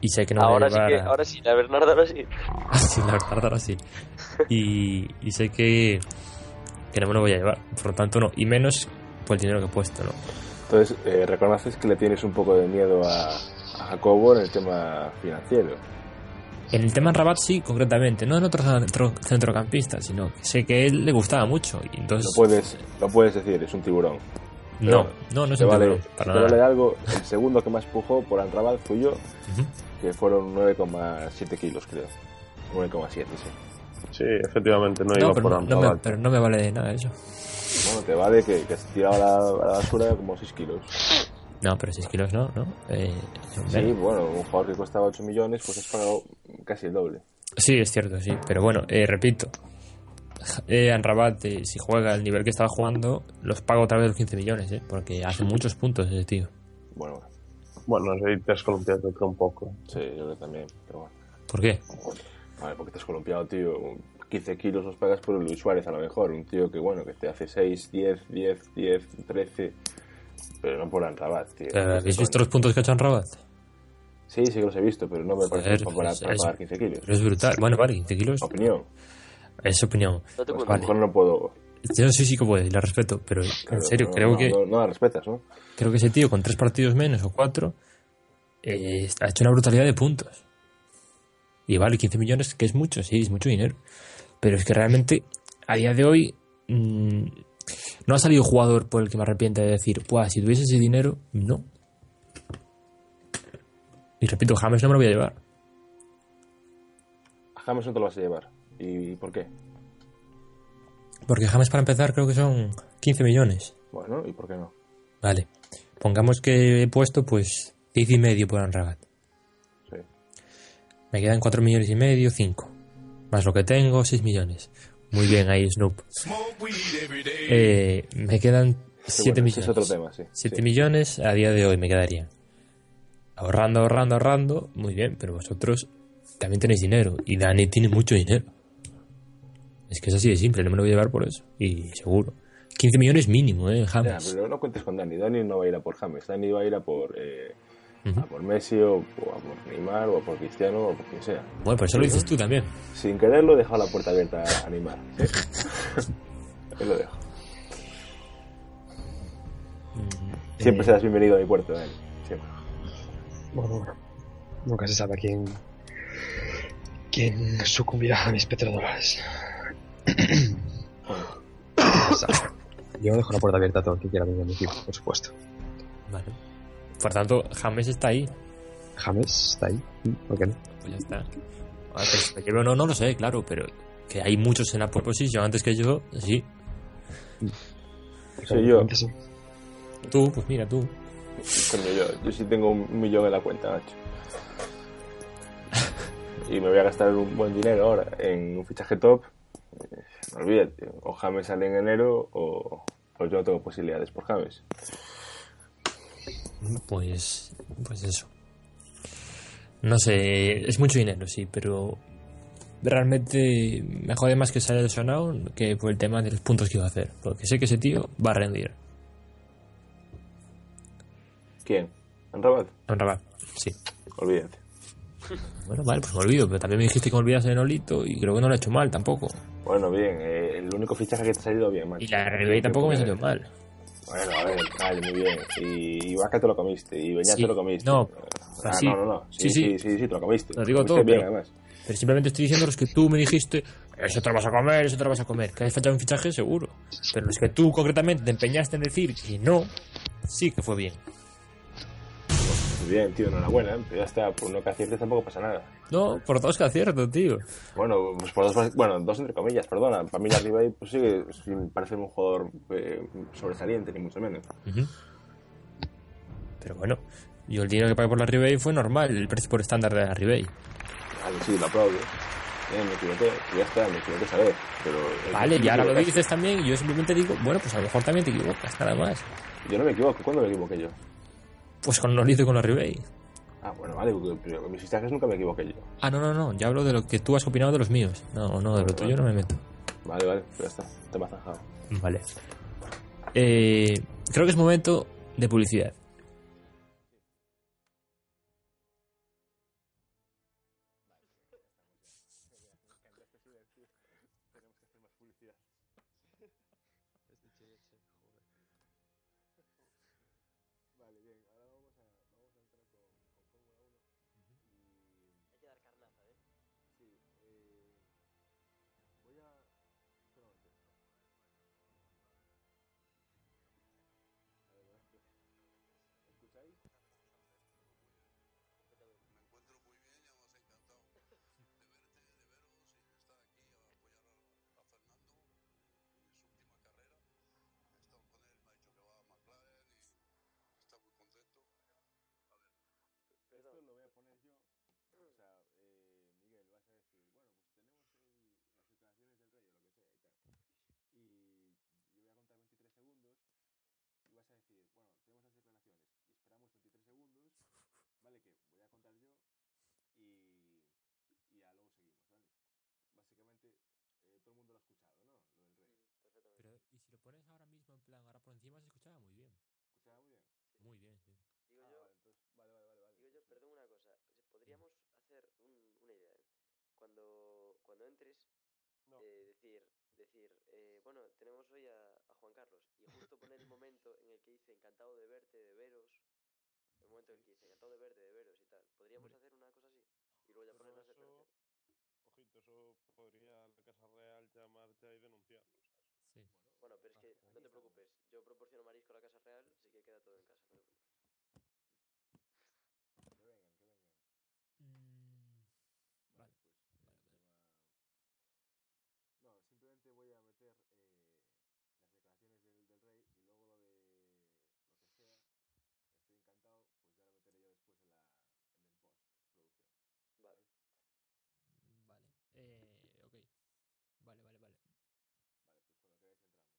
Y sé que no ahora me sí voy a que, llevar a- ahora sí, la Bernarda ahora sí. Ah, sí, la Bernarda ahora sí. Y, y sé que, que no me lo voy a llevar. Por lo tanto, no. Y menos por el dinero que he puesto, ¿no? Entonces, eh, reconoces que le tienes un poco de miedo a, a Jacobo en el tema financiero. En el tema Rabat sí, concretamente. No en otro centro- centrocampista, sino que sé que a él le gustaba mucho. Y Lo entonces... puedes, lo puedes decir, es un tiburón. No, no, no es un vale, para te vale nada. algo. El segundo que más empujó por Anrabat fui yo, Ujú. que fueron 9,7 kilos, creo. 9,7, sí. Sí, efectivamente, no, No, iba pero por no, no me, pero no me vale de nada eso. Bueno, te vale que, que has tirado a la, a la basura como 6 kilos. No, pero 6 kilos no, ¿no? Eh, Sí, bueno, un jugador que costaba 8 millones, pues has pagado casi el doble. Sí, es cierto, sí. Pero bueno, eh, repito. Eh, Anrabat, eh, si juega al nivel que estaba jugando, los pago otra vez los 15 millones, ¿eh? Porque hace muchos puntos ese tío. Bueno, Bueno, ahí te has columpiado un poco. sí, yo creo que también. Pero bueno. ¿Por qué? Vale, porque te has columpiado, tío. 15 kilos los pagas por Luis Suárez a lo mejor. Un tío que, bueno, que te hace 6, 10, 10, 10, 13. Pero no por Anrabat, tío. Eh, ¿Habéis visto los puntos que ha hecho Anrabat? Sí, sí que los he visto, pero no me parece Joder, para, pagar 15 kilos. Pero es brutal. Bueno, vale, 15 kilos Opinión. Es opinión. No te Pues puedo a lo mejor no puedo. Yo sí, sí que puedo y la respeto, pero en serio, no, creo no, que No, no la respetas, ¿no? creo que ese tío con tres partidos menos o cuatro eh, ha hecho una brutalidad de puntos. Y vale, 15 millones, que es mucho, sí, es mucho dinero. Pero es que realmente, a día de hoy, mm, No ha salido jugador por el que me arrepienta de decir, pues si tuviese ese dinero, no. Y repito, James no me lo voy a llevar. A James no te lo vas a llevar. ¿Y por qué? Porque James para empezar creo que son 15 millones. Bueno, ¿y por qué no? Vale. Pongamos que he puesto pues 10 y medio por Anrabat. Sí. Me quedan 4 millones y medio, 5. Más lo que tengo, 6 millones. Muy bien ahí, Snoop. Eh, me quedan 7 bueno, ese millones. es otro tema, sí. 7 Sí. millones a día de hoy me quedarían. Ahorrando, ahorrando, ahorrando. Muy bien, pero vosotros también tenéis dinero. Y Dani tiene mucho dinero. Es que es así de simple, no me lo voy a llevar por eso. Y seguro. 15 millones mínimo, ¿eh? Ya, James. pero no cuentes con Dani. Dani no va a ir a por James. Dani va a ir a por, eh, a por Messi o, o a por Neymar o a por Cristiano o por quien sea. Bueno, pues eso lo dices tú también. Sin quererlo, he dejado la puerta abierta a Neymar. ¿sí? Lo dejo. Siempre Eh, serás bienvenido a mi puerto, Dani. Siempre. Bueno, bueno. Nunca se sabe quién. quién sucumbirá a mis petrodólares. Yo dejo la puerta abierta a todo el que quiera venir a mi equipo, por supuesto. Vale. Por tanto, James está ahí. James está ahí. ¿Por qué no? Pues ya está. A ver, lleve o no, no lo sé, claro, pero que hay muchos en la pole position antes que yo, sí. Soy yo. Tú, pues mira, tú. Coño, yo, yo sí tengo un millón en la cuenta, macho. Y me voy a gastar un buen dinero ahora en un fichaje top. Eh, olvídate, o James sale en enero o, o yo no tengo posibilidades por James. Pues, pues eso. No sé, es mucho dinero, sí, pero realmente me jode más que se haya lesionado que por el tema de los puntos que iba a hacer. Porque sé que ese tío va a rendir. ¿Quién? ¿En Rabat? En Rabat, sí. Olvídate. Bueno, vale, pues me olvido, pero también me dijiste que me olvidase de Nolito y creo que no lo he hecho mal tampoco. Bueno, bien, eh, el único fichaje que te ha salido bien, macho. Y la Ribey tampoco me salió mal. Bueno, a ver, vale, muy bien. Y Vaca te lo comiste, y Beñat Sí, te lo comiste. no, Ah, sí. no, no, no. Sí, Sí, sí, sí. te lo comiste. Lo digo Comiste todo, bien, pero- además. Pero simplemente estoy diciendo los que tú me dijiste, eso te lo vas a comer, eso te lo vas a comer. Que has fallado un fichaje, seguro. Pero los que tú concretamente te empeñaste en decir que no, sí que fue bien. Bien, tío, enhorabuena. ¿eh? Ya está, por no que aciertes tampoco pasa nada. No, por dos que acierto, tío. Bueno, pues por dos, bueno, dos entre comillas, perdona. Para mí la Ribey, pues sí, sí, parece un jugador eh, sobresaliente, ni mucho menos. Pero bueno, yo el dinero que pagué por la Ribey fue normal, el precio por estándar de la Ribey. Vale, sí, lo aplaudo. Bien, me equivoqué, ya está, me equivoqué saber. Pero, eh, Vale, y ahora lo dices también, y yo simplemente digo, bueno, pues a lo mejor también te equivocas, nada más. Yo no me equivoco, ¿cuándo me equivoqué yo? Pues con Nolito y con la Ribey. Ah, bueno, vale, porque- pero con mis fichajes nunca me equivoqué yo. Ah, no, no, no, ya hablo de lo que tú has opinado de los míos. No, no, de lo tuyo no me meto. Vale, vale, ya está, te me has zanjado. Vale. Eh, creo que es momento de publicidad. Pero, y si lo pones ahora mismo en plan, ahora por encima se escuchaba muy bien. ¿Escuchaba muy bien? Muy bien, sí. Digo yo, digo yo, perdón una cosa, podríamos hacer un- una idea. ¿eh? Cuando, cuando entres, eh, decir, decir eh, bueno, tenemos hoy a, a Juan Carlos y justo poner el momento en el que dice encantado de verte, de veros, el momento en el que dice encantado de verte, de veros y tal. ¿Podríamos hacer una cosa así? Y luego ya poner las eso- podría la Casa Real llamarte y denunciarlo, ¿sabes? Sí. Bueno, pero es que No te preocupes, yo proporciono marisco a la Casa Real, así que queda todo en casa. no te preocupes. Que vengan, que vengan. Mm, Vale, pues. vale, vale. No, simplemente voy a meter eh, las declaraciones del, del rey y luego lo de lo que sea, estoy encantado, pues ya lo meteré yo después en, la, en el post producción. Vale. Vale. Eh, ok. Vale, vale, vale. Vale, pues cuando queráis entramos.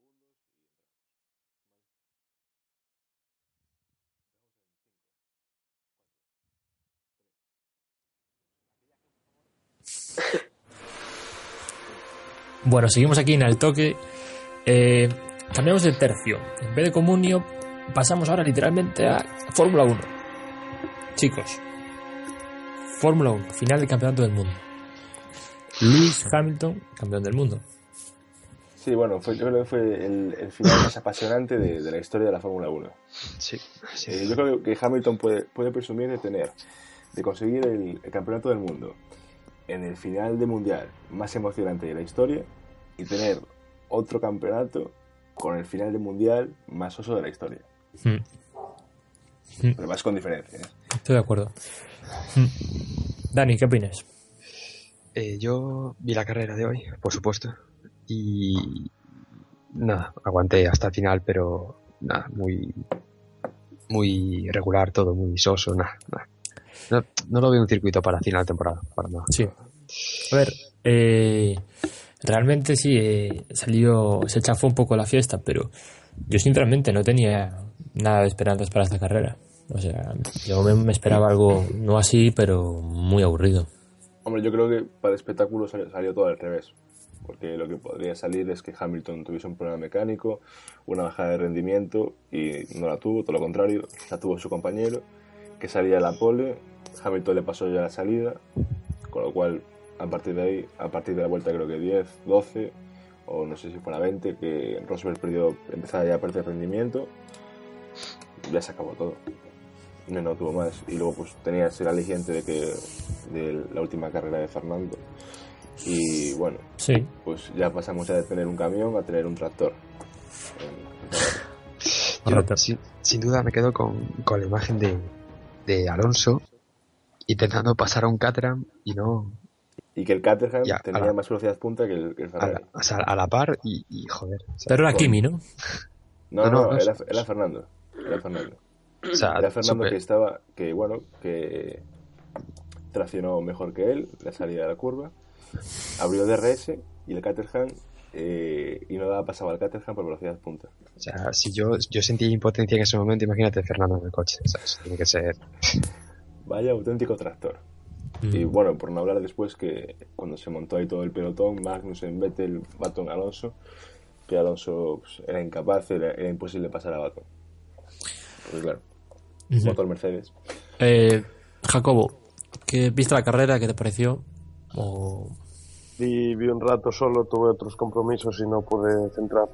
Eh, cuento 5 segundos y entramos. Vale. Entramos en 5, 4, 3. Bueno, seguimos aquí en el toque. Eh, cambiamos de tercio. En vez de comunio, pasamos ahora literalmente a Fórmula 1. Chicos, Fórmula 1, final del campeonato del mundo. Lewis Hamilton, campeón del mundo. Sí, bueno, fue, yo creo que fue el, el final más apasionante de, de la historia de la Fórmula 1. Sí, sí. Eh, yo creo que Hamilton puede, puede presumir de tener, de conseguir el, el campeonato del mundo en el final de mundial más emocionante de la historia y tener otro campeonato con el final de mundial más oso de la historia. Hmm, Pero más con diferencia. Estoy de acuerdo. Hmm. Dani, ¿qué opinas? Eh, yo vi la carrera de hoy, por supuesto, y nada, aguanté hasta el final, pero nada, muy muy regular todo, muy soso, nada, nada. No, no lo veo un circuito para final de temporada, para nada. Sí. A ver, eh, realmente sí, eh, salió, se chafó un poco la fiesta, pero yo sinceramente no tenía nada de esperanzas para esta carrera. O sea, yo me, me esperaba algo no así, pero muy aburrido. Hombre, yo creo que para el espectáculo salió, salió todo al revés. Porque lo que podría salir es que Hamilton tuviese un problema mecánico, una bajada de rendimiento y no la tuvo, todo lo contrario, la tuvo su compañero, que salía la pole, Hamilton le pasó ya la salida, con lo cual a partir de ahí, a partir de la vuelta creo que 10, 12 o no sé si fuera 20, que Rosberg perdió, empezaba ya a perder rendimiento, ya se acabó todo. No, no tuvo más. Y luego pues tenías el aliciente de que de la última carrera de Fernando. Y bueno, Sí, pues ya pasamos ya de tener un camión a tener un tractor. Yo, sin, sin duda me quedo con, con la imagen de, de Alonso intentando pasar a un Caterham y no Y que el Caterham Ya, tenía a la- más velocidad punta que el, que el a la, o sea, a la par y, y joder. O sea, pero era Kimi, ¿no? No, No, no, no, no, era. Fernando. Era Fernando. o sea, Era Fernando que estaba, que bueno, que traccionó mejor que él la salida de la curva, abrió DRS y el Caterham eh, y no daba pasaba al Caterham por velocidad punta. o sea, si yo, yo sentí impotencia en ese momento, imagínate Fernando en el coche. O sea, eso tiene que ser. Vaya auténtico tractor. Mm. Y bueno, por no hablar después que cuando se montó ahí todo el pelotón, Magnussen, Vettel, Baton, Alonso, que Alonso pues, era incapaz, era, era imposible pasar a Baton. Pues claro, motor Mercedes. Eh, Jacobo, ¿qué viste la carrera? ¿Qué te pareció? O... Vi, vi un rato solo, tuve otros compromisos y no pude centrar.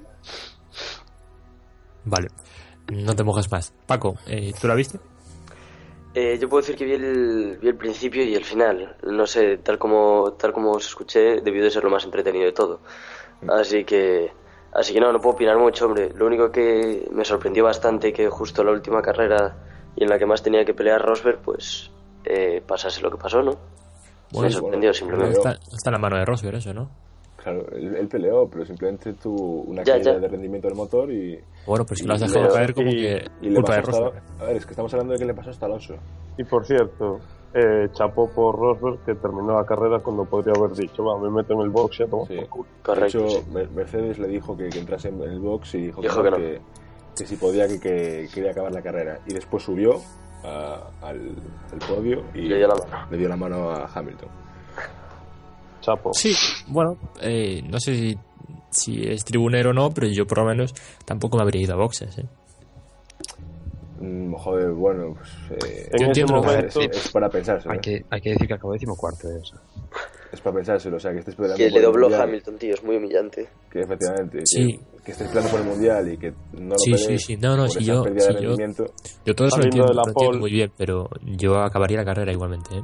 Vale, no te mojes más. Paco, eh, ¿tú la viste? Eh, yo puedo decir que vi el, vi el principio y el final. No sé, tal como, tal como os escuché, debió de ser lo más entretenido de todo. Así que, así que no, no puedo opinar mucho, hombre. Lo único que me sorprendió bastante que justo la última carrera y en la que más tenía que pelear Rosberg, pues eh, pasase lo que pasó, ¿no? Bueno, me sorprendió bueno, simplemente. pero- Está, está en la mano de Rosberg eso, ¿no? Claro, él, él peleó, pero simplemente tuvo una Ya, caída ya. de rendimiento del motor y, Bueno, pues si lo has dejado le- caer como y- que y le culpa de hasta-. A ver, es que estamos hablando de que le pasó hasta Alonso. Y por cierto, eh, chapó por Rosberg que terminó la carrera cuando podría haber dicho, va, me meto en el box y a tomar Sí. por culo. Correcto. De hecho, sí. Mercedes le dijo que, que entrase en el box y dijo, Dijo que, que no, que, que si podía, que, que quería acabar la carrera. Y después subió a- al, al podio y Le dio la mano. le dio la mano a Hamilton. Chapo. Sí, bueno, eh, no sé si, si es tribunero o no, pero yo por lo menos tampoco me habría ido a boxes. ¿eh? Mm, joder, bueno, pues, eh, En Yo ese entiendo lo que momento, es, es para pensárselo. Hay que, hay que decir que acabó decimocuarto. eh, o sea. Es para pensárselo, o sea, que estés peleando Que por le dobló mundial, Hamilton, tío, es muy humillante. Que efectivamente, que- Sí. que, estés peleando por el mundial y que no lo Sí, sí, sí. No, no, si yo- si yo- todo eso lo entiendo, lo entiendo muy bien, pero yo acabaría la carrera igualmente. ¿eh?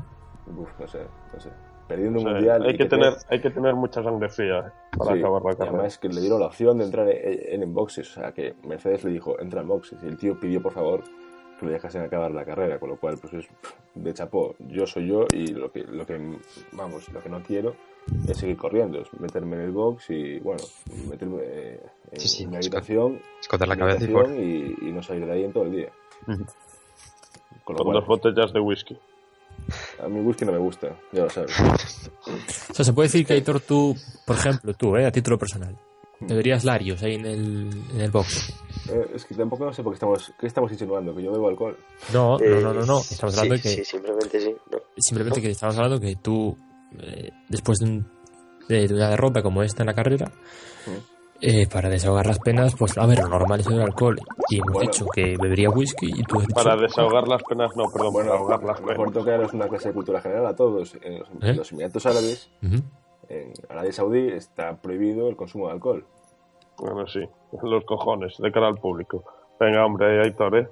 uf, no sé, no sé. perdiendo O un mundial. hay, que tener, te- hay que tener mucha sangre fría para Sí, acabar la carrera. además que le dieron la opción de entrar en, en boxes. O sea, que Mercedes le dijo, entra en boxes. Y el tío pidió, por favor, que le dejasen acabar la carrera. Con lo cual, pues es de chapó. Yo soy yo y lo que, lo que, vamos, lo que no quiero es seguir corriendo. Es meterme en el box y, bueno, meterme eh, en Sí, sí, mi habitación, Esconder la cabeza y no salir de ahí en todo el día. Con lo Con cual, dos botellas de whisky. a mi whisky no me gusta, ya lo sabes. O sea, se puede decir que Aitor, tú, por ejemplo, tú, eh, a título personal, beberías Larios ahí en el, en el box. Eh, es que tampoco no sé por qué estamos, qué estamos insinuando, que yo bebo alcohol. No, no, no, no, no. Eh, Estamos sí, hablando de que Sí, simplemente sí. no. simplemente que estamos hablando que tú, eh, después de, un- de una derrota como esta en la carrera, eh, para desahogar las penas, pues a ver, lo normal es el alcohol. Y hemos Bueno. dicho que bebería whisky y tú has dicho, Para desahogar las penas, no, perdón, Bueno, para ahogar las mejor penas. tocaros una clase de cultura general a todos. En los, ¿Eh? los Emiratos Árabes, Ujú. en Arabia Saudí, está prohibido el consumo de alcohol. Bueno, sí, los cojones, de cara al público. Venga, hombre, Aitor, ¿eh?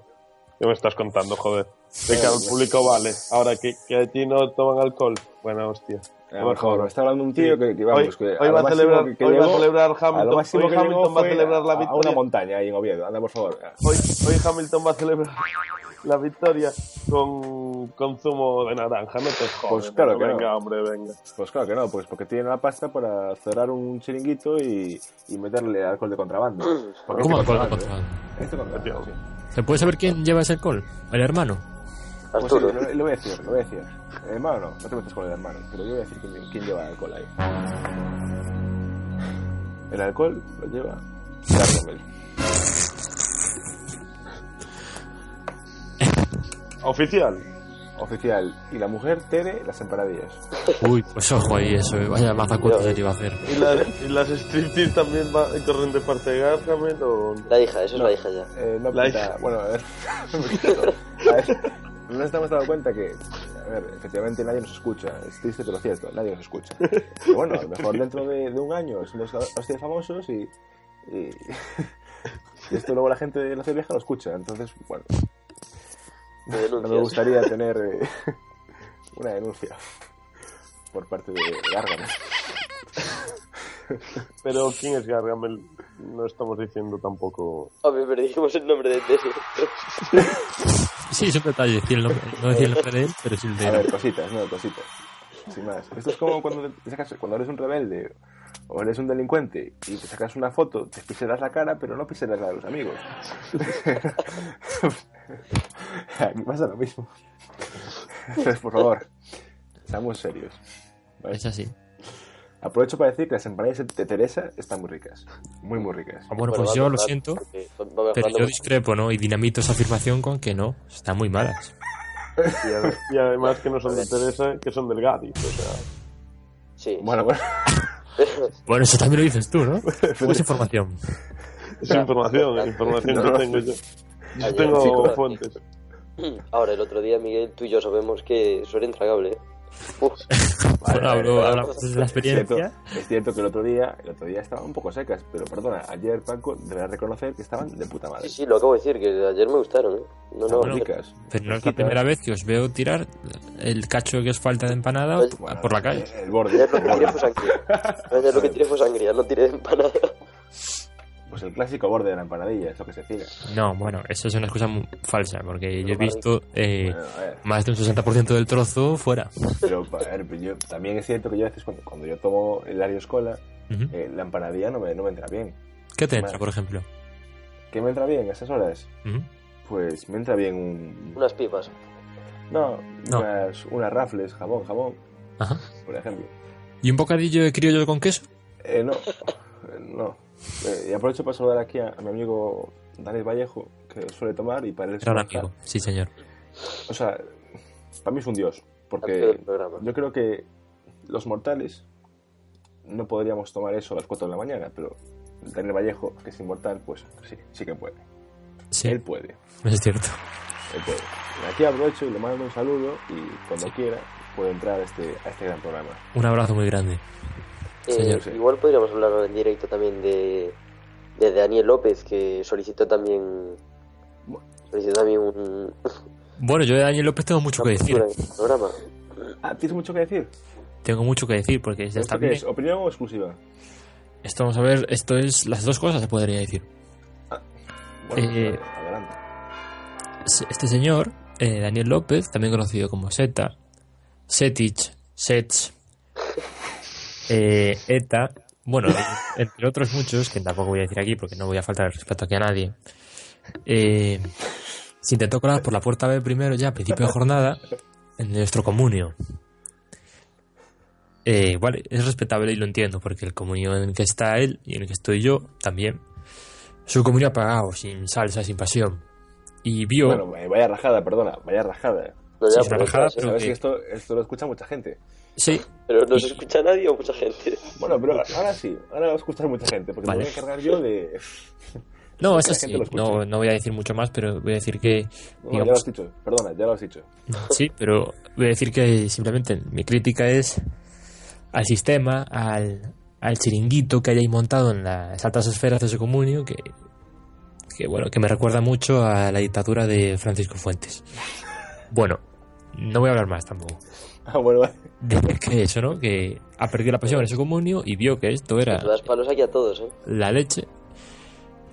¿Qué me estás contando, joder? De cara al público vale. Ahora, que, que a ti no toman alcohol. Buena hostia. Eh, No por me favor, me jodas. está hablando un tío Sí. que, que, vamos, Hoy- que hoy lo va a celebrar- que- que hoy va a llegó- celebrar a lo Hamilton- máximo hoy Hamilton va a celebrar la a- A victoria. una montaña ahí en Oviedo. Anda, por favor. Hoy, hoy Hamilton va a celebrar la victoria con, con zumo de naranja, no te jodas. Pues claro que no. Venga, hombre, venga. Pues claro que no, pues porque tiene la pasta para cerrar un chiringuito y, y meterle alcohol de contrabando. Porque ¿Cómo este alcohol de contrabando, contrabando? ¿eh? Este contrabando, sí. ¿Se puede saber quién lleva ese alcohol? ¿El hermano? Pues sí, Arturo. lo, lo voy a decir, lo voy a decir. El hermano no, no te metas con el hermano, pero yo voy a decir quién, quién lleva alcohol ahí. El alcohol lo lleva Gargamel. Oficial. Oficial. Y la mujer, Tere, las empanadillas. Uy, pues ojo ahí, eso. Vaya mazacuata se te iba a hacer. ¿Y, la- y las striptease también va, corren de parte de Gargamel o...? La hija, eso es la hija ya. Eh, no La pinta- hija. Bueno, a ver. a ver. No nos hemos dado cuenta que, a ver, efectivamente nadie nos escucha. Es triste, pero cierto, nadie nos escucha. Pero bueno, a lo mejor dentro de, de un año somos hostia famosos y, y, y esto luego la gente de la ciudad vieja lo escucha. Entonces, bueno, No me gustaría tener eh, una denuncia por parte de Gargamel. Pero ¿quién es Gargamel? No estamos diciendo tampoco... Hombre, pero dijimos el nombre de Tere. Sí, es un detalle. decir el nombre- no decir el nombre de él, pero sí el de A él. ver, cositas, no, cositas. Sin más. Esto es como cuando, te sacas, cuando eres un rebelde o eres un delincuente y te sacas una foto, te piseras la cara, pero no piseras la de los amigos. Aquí pasa lo mismo. Entonces, por favor, seamos serios. ¿vale? Es así. Aprovecho para decir que las empanadillas de Teresa están muy ricas. Muy, muy ricas. Ah, Bueno, Bueno, pues yo a lo siento, pero yo discrepo, ¿no? Y dinamito esa afirmación con que no, están muy malas. Y, ade- y además que no son de Teresa, que son del Gadis, o sea... Sí. Bueno, bueno. Bueno, eso también lo dices tú, ¿no? Pues información. Es información, es información No, que tengo yo. Yo Ayer, tengo chico. fuentes. Ahora, el otro día, Miguel, tú y yo sabemos que eso era intragable. ¿eh? Hablo, vale. hablamos de la Es cierto, experiencia. es cierto que el otro día, el otro día estaban un poco secas, pero perdona, ayer Paco deberá reconocer que estaban de puta madre. sí, sí, lo acabo de decir, que ayer me gustaron. ¿eh? No, no, bueno. ricas. Pero no es la primera vez que os veo tirar el cacho que os falta de empanada Bueno, por la calle. El borde. Ayer lo que tiré fue sangría. Ayer lo que tiré fue sangría, no tiré de empanada. Pues el clásico borde de la empanadilla, es lo que se tira. No, bueno, eso es una excusa falsa, porque yo he visto eh, Bueno, más de un 60% del trozo fuera. pero a ver, yo, también es cierto que yo a veces cuando, cuando yo tomo el Arios Cola, Ujú. eh, la empanadilla no me, no me entra bien. ¿Qué te entra, por ejemplo? ¿Qué me entra bien a esas horas? Pues me entra bien un... Unas pipas. No, No. Unas, unas rafles, jamón, jamón, Ajá. por ejemplo. ¿Y un bocadillo de criollo con queso? Eh, no, eh, no. Eh, y aprovecho para saludar aquí a, a mi amigo Daniel Vallejo, que suele tomar y para él es Gran amigo, sí señor. O sea, para mí es un dios, porque yo creo que los mortales no podríamos tomar eso a las 4 de la mañana, pero Daniel Vallejo, que es inmortal, pues sí, sí que puede. Sí, Él puede, es cierto. él puede. Y aquí aprovecho y le mando un saludo y cuando quiera puede entrar a este, a este gran programa. Un abrazo muy grande. Eh. Sí. Igual podríamos hablar en directo también de, de Daniel López, que solicitó también solicitó también un, Bueno, yo de Daniel López tengo mucho que decir. programa. Ah, ¿tienes mucho que decir? tengo mucho que decir porque ya está ¿Esto qué bien. es? ¿Opinión o exclusiva? Esto vamos a ver, esto es las dos cosas se podría decir. Bueno, Eh, adelante. Este señor, eh, Daniel López, también conocido como Seta, Setich, Sets, eh, ETA, bueno, entre otros muchos, que tampoco voy a decir aquí porque no voy a faltar el respeto aquí a nadie, eh, se intentó colar por la puerta B primero ya a principio de jornada en nuestro comunio. Eh, vale, es respetable y lo entiendo, porque el comunio en el que está él y en el que estoy yo también es un comunio apagado, sin salsa, sin pasión. Y vio. Bueno, vaya rajada, perdona, vaya rajada. Pero ya rajada, detrás, pero Sabes que- que esto, esto lo escucha mucha gente. Sí, Pero no se escucha nadie o mucha gente. Bueno, pero ahora sí, ahora lo va a escuchar mucha gente, porque Vale. me voy a encargar yo de... no, eso sí. No, no voy a decir mucho más, pero voy a decir que. No, ya lo has dicho, perdona, ya lo has dicho. sí, pero voy a decir que simplemente mi crítica es al sistema, al, al chiringuito que hay ahí montado en las altas esferas de ese comunio, que, que bueno, que me recuerda mucho a la dictadura de Francisco Fuentes. Bueno, no voy a hablar más tampoco. Ah, bueno, vale. Decir que eso, ¿no? Que ha perdido la pasión en ese comunio y vio que esto era Nos das palos aquí a todos, ¿eh? la leche.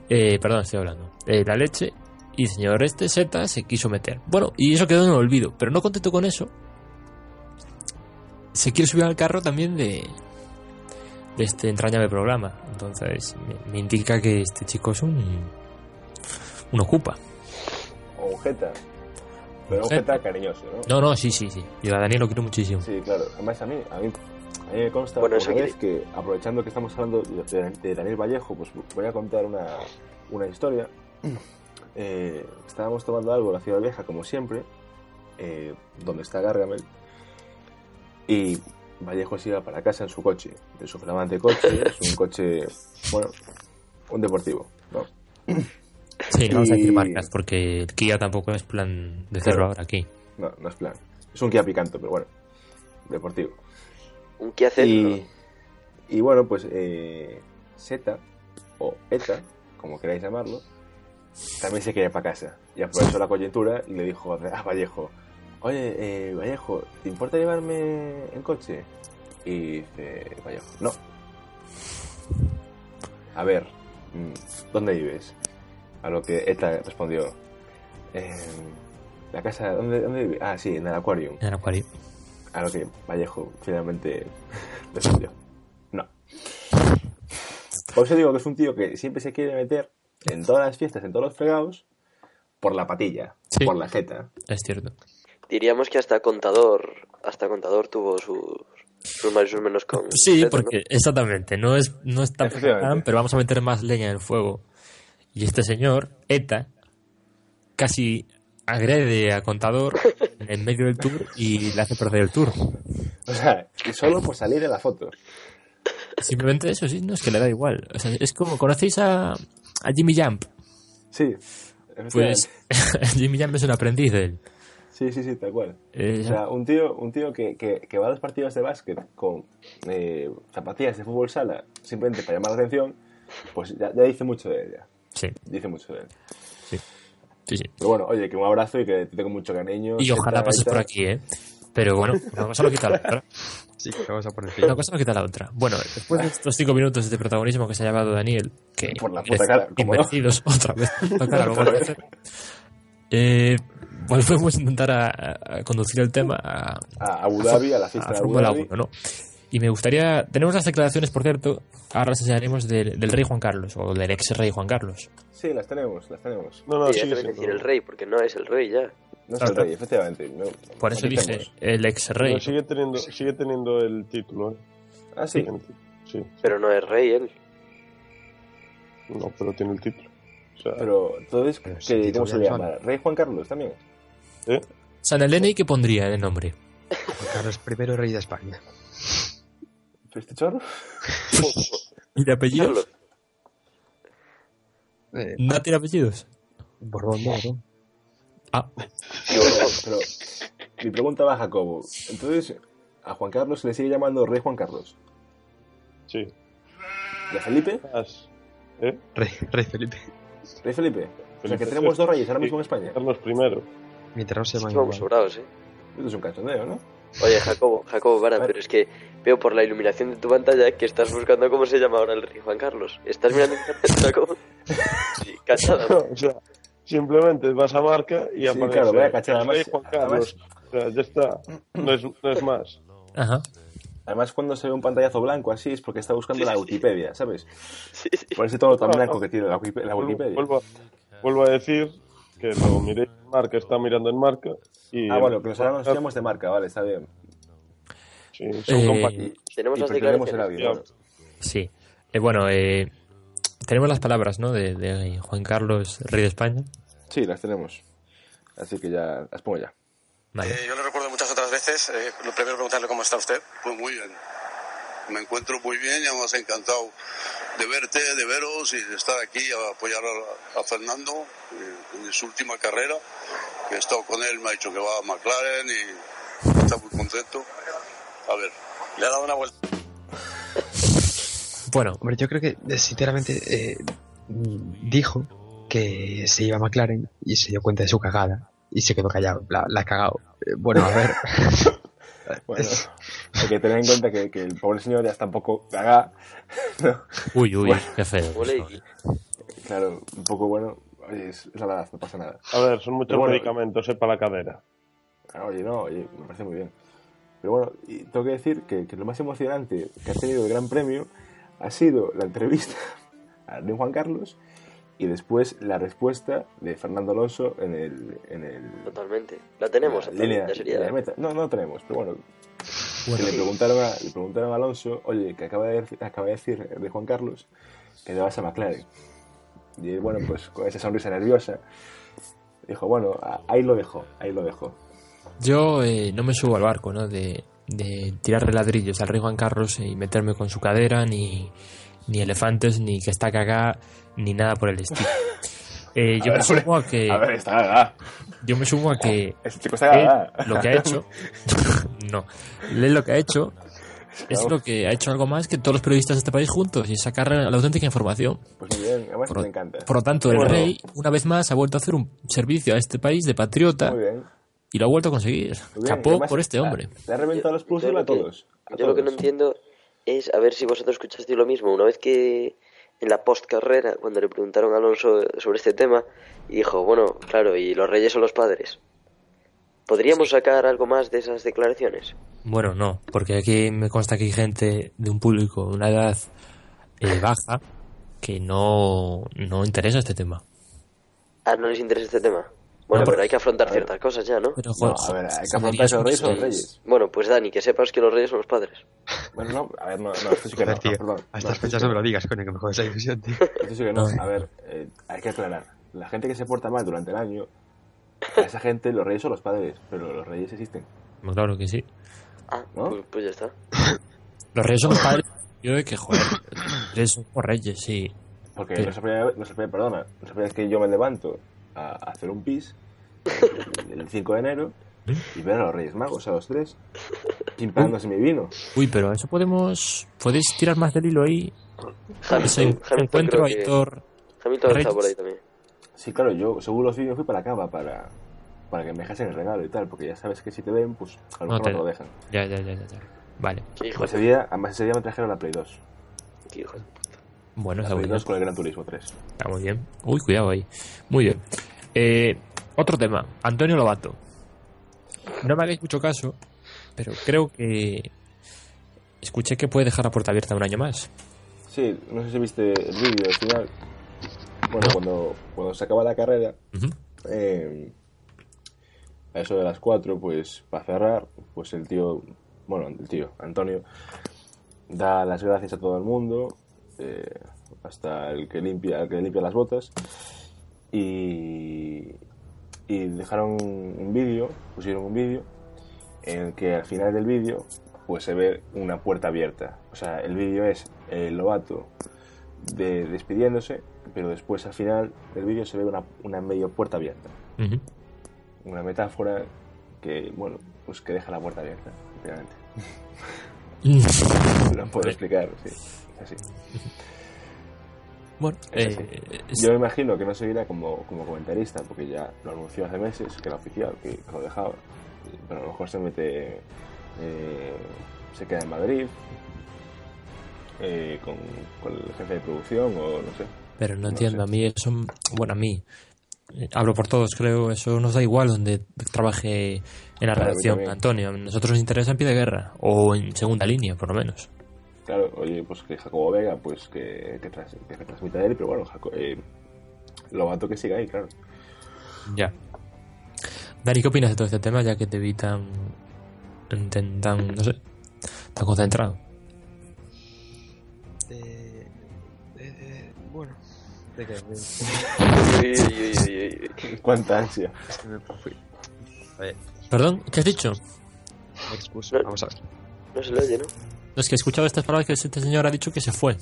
Eh, perdón, estoy hablando. Eh, la leche. Y el señor este Z se quiso meter. Bueno, y eso quedó en el olvido. Pero no contento con eso. Se quiere subir al carro también de. De este entrañable programa. Entonces, me, me indica que este chico es un. Un ocupa. O Pero un cariñoso, ¿no? No, no, sí, sí, sí. Yo a Daniel lo quiero muchísimo. Sí, claro. Además, a mí, a mí, a mí me consta Bueno, eso que, aprovechando que estamos hablando de, de Daniel Vallejo, pues voy a contar una, una historia. Eh, estábamos tomando algo en la Ciudad Vieja, como siempre, eh, donde está Gargamel, y Vallejo se iba para casa en su coche, en su flamante coche, es un coche, bueno, un deportivo, ¿no? Sí, no vamos a decir marcas porque el Kia tampoco es plan decirlo Claro. ahora aquí. No, no es plan. Es un Kia Picanto, pero bueno, deportivo. Un qué hacer, Y, y bueno, pues eh, Zeta, o ETA, como queráis llamarlo, también se quería para casa. Y aprovechó la coyuntura y le dijo a Vallejo, oye, eh, Vallejo, ¿te importa llevarme en coche? Y dice Vallejo, no. A ver, mm, ¿dónde vives? A lo que ETA respondió, "Em, la casa, ¿dónde, ¿dónde vive? Ah, sí, en el Aquarium. En el acuario. A lo que Vallejo finalmente respondió. No. Por eso digo que es un tío que siempre se quiere meter en todas las fiestas, en todos los fregados, por la patilla, Sí. por la jeta. Es cierto. Diríamos que hasta Contador, hasta Contador tuvo sus, sus más y sus menos con Sí, Zeta, ¿no? porque exactamente, no es, no es tan pero vamos a meter más leña en el fuego. Y este señor, ETA, casi agrede a Contador en medio del tour y le hace perder el tour. O sea, y solo por salir en la foto. Simplemente eso, sí, no es que le da igual. O sea, es como, ¿conocéis a, a Jimmy Jump? Sí. Pues Jimmy Jump es un aprendiz de él. Sí, sí, sí, tal cual. Eh, O sea, un tío, un tío que, que, que va a los partidos de básquet con eh, zapatillas de fútbol sala simplemente para llamar la atención, pues ya, ya dice mucho de él. Sí, Dice mucho de él. sí, sí. Pero bueno, oye, que un abrazo y que te tengo mucho cariño. Y ojalá pases por aquí, ¿eh? Pero bueno, una cosa no quita la otra. Sí, vamos a poner Una cosa no quita la otra. Bueno, después de estos cinco minutos de protagonismo que se ha llevado Daniel, que Por la puta cara, ¿cómo no? otra vez, la cara lo vuelvo a hacer. Eh, volvemos a intentar a, a- a conducir el tema a, A Abu Dhabi, a la fiesta a de Abu Dhabi. 1, ¿no? Y me gustaría, tenemos las declaraciones, por cierto, ahora las enseñaremos del, del rey Juan Carlos, o del ex rey Juan Carlos. Sí, las tenemos, las tenemos. No, no, Sí, sí, sí, decir no. el rey, porque no es el rey ya. No es el rey, efectivamente. No, Por eso dije matizemos. el ex rey. No, sigue teniendo, sigue teniendo el título, ¿eh? Ah, sí. Sí, Pero no es rey él. no, pero tiene el título. O sea, Pero entonces, Pero ¿qué- ¿cómo se le llama? ¿Rey Juan Carlos también? ¿eh? San Eleni, ¿qué pondría en el nombre? Juan Carlos I, rey de España. ¿Este chorro? ¿Y de apellidos? Eh, ¿No tiene apellidos? Borbón Oro. Ah, Pero mi pregunta va a Jacobo. Entonces, a Juan Carlos se le sigue llamando Rey Juan Carlos. Sí. ¿Y a Felipe? ¿Eh? Rey, rey Felipe. ¿Rey Felipe? O sea, que tenemos dos reyes ahora mismo en España. Carlos primero. Mientras no se llaman igual. sobrados, ¿eh? Esto es un cachondeo, ¿no? Oye, Jacobo, Jacobo, para, pero es que veo por la iluminación de tu pantalla que estás buscando cómo se llama ahora el rey Juan Carlos. ¿Estás mirando internet, Jacobo? Sí, cachada. o sea, simplemente vas a marca y Sí, aparece claro, voy a cachar, además- Juan Carlos. O sea, ya está. No es, no es más. Ajá. Además, cuando se ve un pantallazo blanco así es porque está buscando la Wikipedia, ¿sabes? Sí, sí. Por ese tono tan blanco que tiene la, Wikipe- la Wikipedia. Vuelvo, a- vuelvo a decir que lo miré en marca, está mirando en marca. Y Ah, bueno, que nos ahora nos de marca, vale, está bien. Sí, son Eh. Tenemos Y las el declaraciones. Sí. Eh, bueno, eh, tenemos las palabras, ¿no? De, de Juan Carlos, rey de España. Sí, las tenemos. Así que ya las pongo ya. Vale. Eh, yo le recuerdo muchas otras veces. eh, lo primero preguntarle cómo está usted. Pues muy bien. Me encuentro muy bien y además encantado de verte, de veros y de estar aquí a apoyar a, a Fernando eh, en su última carrera. Que he estado con él, me ha dicho que va a McLaren y está muy contento. A ver, Le ha dado una vuelta. Bueno, Hombre, yo creo que, eh, sinceramente, eh, dijo que se iba a McLaren y se dio cuenta de su cagada y se quedó callado. La, la ha cagado. Eh, bueno, a ver. Bueno, hay que tener en cuenta que, que el pobre señor ya está un poco cagá. ¿no? uy, uy, Bueno. qué feo. Ole, Claro, un poco bueno. Oye, es, es la verdad, no pasa nada. A ver, son muchos bueno. medicamentos eh, para la cadera. Ah, Oye, no, oye, me parece muy bien. Pero bueno, y tengo que decir que, que lo más emocionante que ha tenido el Gran Premio ha sido la entrevista rey Juan Carlos y después la respuesta de Fernando Alonso en el. En el Totalmente. La tenemos, la línea, de meta. No, no tenemos, pero bueno. Bueno, que le, preguntaron a, le preguntaron a Alonso, oye, que acaba de, acaba de decir de Juan Carlos que te vas a McLaren. Y él, bueno, pues con esa sonrisa nerviosa, dijo, bueno, ahí lo dejo, ahí lo dejo. yo eh, no me subo al barco, ¿no? De, de tirarle ladrillos al rey Juan Carlos y meterme con su cadera, ni, ni elefantes, ni que está cagá, ni nada por el estilo. Eh, yo A me ver, sumo a que A ver, está cagada. yo me sumo a que está cagada. lo que ha hecho no él lo que ha hecho es lo que ha hecho algo más que todos los periodistas de este país juntos y sacar la auténtica información Pues muy bien, además por, me encanta. por lo tanto el Bueno. rey una vez más ha vuelto a hacer un servicio a este país de patriota Muy bien. y lo ha vuelto a conseguir bien. Además, por este hombre Le ha reventado los plus Yo a lo que- todos. Yo lo que no entiendo es a ver si vosotros escuchasteis lo mismo. Una vez que en la post carrera, cuando le preguntaron a Alonso sobre este tema, y dijo, bueno, claro, y los reyes son los padres. ¿Podríamos sacar algo más de esas declaraciones? bueno no porque aquí me consta que hay gente de un público de una edad eh, baja que no no interesa este tema Ah, no les interesa este tema. Bueno, No, pero pero- hay que afrontar ciertas cosas ya, ¿no? pero No, joder, a ver, hay que afrontar esos eso reyes son los es- reyes. Bueno, pues Dani, que sepas que los reyes son los padres. Bueno, no, a ver, no, no, esto sí que no, tío, no, perdón. a No, estas fechas no me lo digas, coño, que me jodes la ilusión, tío. Esto sí que no. No. A ver, eh, hay que aclarar. La gente que se porta mal durante el año, a esa gente los reyes son los padres, pero los reyes existen. claro que sí Ah, ¿No? pues, pues ya está. Los reyes son los padres. Yo de que, joder, los reyes son como reyes, sí. Porque no es la primera vez, no es la primera- perdona, no primera vez que yo me levanto a, hacer un pis el 5 de enero y ver a los Reyes Magos, a los tres, chimpándose mi vino. Uy, pero eso podemos. ¿Podéis tirar más del hilo ahí? Hamilton, encuentro, que- Aitor. Hamilton está Reyes. por ahí también. Sí, claro, yo según los vídeos fui para la cama para, para que me dejasen el regalo y tal, porque ya sabes que si te ven, pues a lo No mejor no te- te lo dejan. Ya, ya, ya, ya. ya. Vale. Hijo Pues ese día, además ese día me trajeron la Play 2. qué hijo de- Bueno, está muy bien. 2 con el Gran Turismo 3. Está muy bien. Uy, cuidado ahí. Muy bien. Eh, otro tema. Antonio Lobato. No me hagáis mucho caso, pero creo que. Escuché que puede dejar la puerta abierta un año más. Sí, no sé si viste el vídeo al final. Bueno, No. cuando, cuando se acaba la carrera, eh, a eso de las 4, pues para cerrar, pues el tío, bueno, el tío, Antonio, da las gracias a todo el mundo, eh, hasta el que limpia, el que limpia las botas, y, y dejaron un vídeo, pusieron un vídeo, en el que al final del vídeo, pues se ve una puerta abierta. O sea, el vídeo es el Lobato de, despidiéndose, pero después al final del vídeo se ve una, una medio puerta abierta. Una metáfora que, bueno, pues que deja la puerta abierta, obviamente. Lo puedo explicar, sí. Así. Bueno, Es eh, es- Yo me imagino que no seguirá como, como comentarista, porque ya lo anunció hace meses, que era oficial, que, que lo dejaba. Pero a lo mejor se mete eh, se queda en Madrid eh, con, con el jefe de producción o no sé. Pero no entiendo, a mí eso, bueno, a mí, eh, hablo por todos, creo, eso nos da igual donde trabaje en la redacción. Antonio. A nosotros nos interesa en pie de guerra, o en segunda línea, por lo menos. Claro, oye, pues que Jacobo Vega, pues que, que, tras- que transmita él, pero bueno, Jaco- eh, Lobato que siga ahí, claro. Ya. Dani, ¿qué opinas de todo este tema, ya que te vi tan, tan, tan, no sé, tan concentrado? Eh, eh, eh, bueno, de que Uy, uy, uy. Cuánta ansia. ¿Perdón? ¿Qué has dicho? me excuso. Vamos a ver. No se le oye, ¿no? No, es que he escuchado estas palabras que este señor ha dicho que se fue.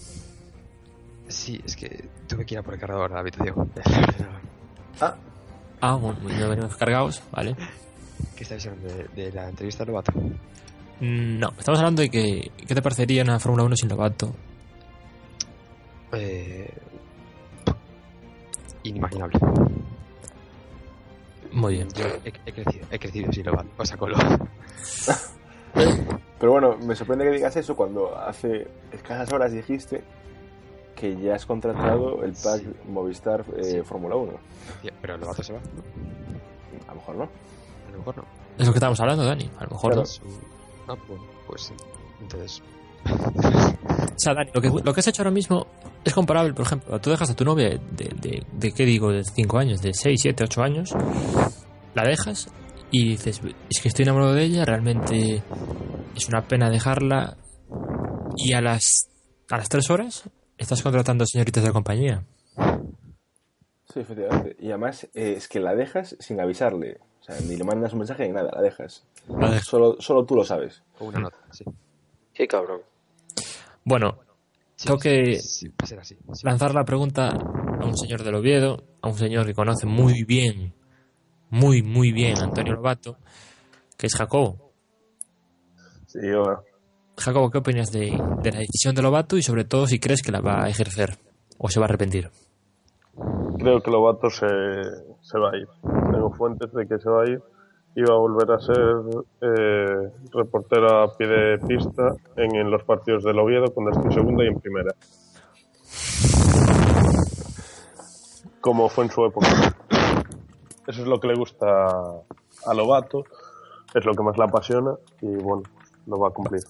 Sí, es que tuve que ir a por el cargador de la habitación. Ah, Ah, bueno, ya venimos cargados, vale. ¿Qué estáis hablando de, de la entrevista de Lobato? Mm, No, estamos hablando de que, ¿qué te parecería una Fórmula 1 sin Lobato? Eh, inimaginable. Muy bien. Yo he, he crecido, he crecido sin Lobato. O sea, con Lobato. pero bueno, me sorprende que digas eso cuando hace escasas horas dijiste que ya has contratado el pack Sí. Movistar eh, Sí. Fórmula 1. Tío, Pero Lobato se va. A lo mejor no. A lo mejor no. Es lo que estábamos hablando, Dani. A lo mejor Claro. no. Su- No, bueno, pues sí. Entonces, O sea, Dani, lo que, lo que has hecho ahora mismo es comparable, por ejemplo, tú dejas a tu novia de, de, de ¿qué digo? De 5 años, de 6, 7, 8 años, la dejas y dices, es que estoy enamorado de ella, realmente es una pena dejarla y a las, a las 3 horas estás contratando señoritas de compañía. Sí, efectivamente. Y además eh, es que la dejas sin avisarle. O sea, ni le mandas un mensaje ni nada, la dejas. La. Solo, solo tú lo sabes. con una nota, sí. Qué cabrón. Bueno, Sí, Tengo que sí, sí, va a ser así. sí. lanzar la pregunta a un señor del Oviedo, a un señor que conoce muy bien, muy, muy bien Antonio Lobato, que es Jacobo. Sí, bueno. Jacobo, ¿qué opinas de, de la decisión de Lobato y sobre todo si crees que la va a ejercer o se va a arrepentir? Creo que Lobato se, se va a ir. Tengo fuentes de que se va a ir y va a volver a ser eh, reportero a pie de pista en, en los partidos del Oviedo cuando esté en segunda y en primera. Como fue en su época. Eso es lo que le gusta a Lobato, es lo que más le apasiona y bueno, lo va a cumplir.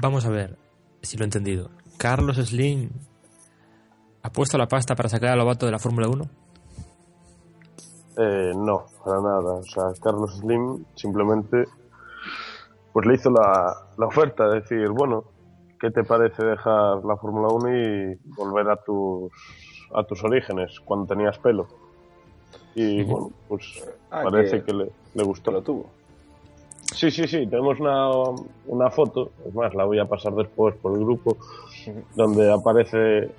Vamos a ver si lo he entendido. ¿Carlos Slim ha puesto la pasta para sacar a Lobato de la Fórmula 1? Eh, no, para nada. O sea, Carlos Slim simplemente pues le hizo la, la oferta de decir, bueno, ¿qué te parece dejar la Fórmula 1 y volver a tus a tus orígenes cuando tenías pelo? Y bueno, pues Ah, parece que- que, le, le Que gustó. lo tuvo. Sí, sí, sí, tenemos una, una foto, es más, la voy a pasar después por el grupo, donde aparece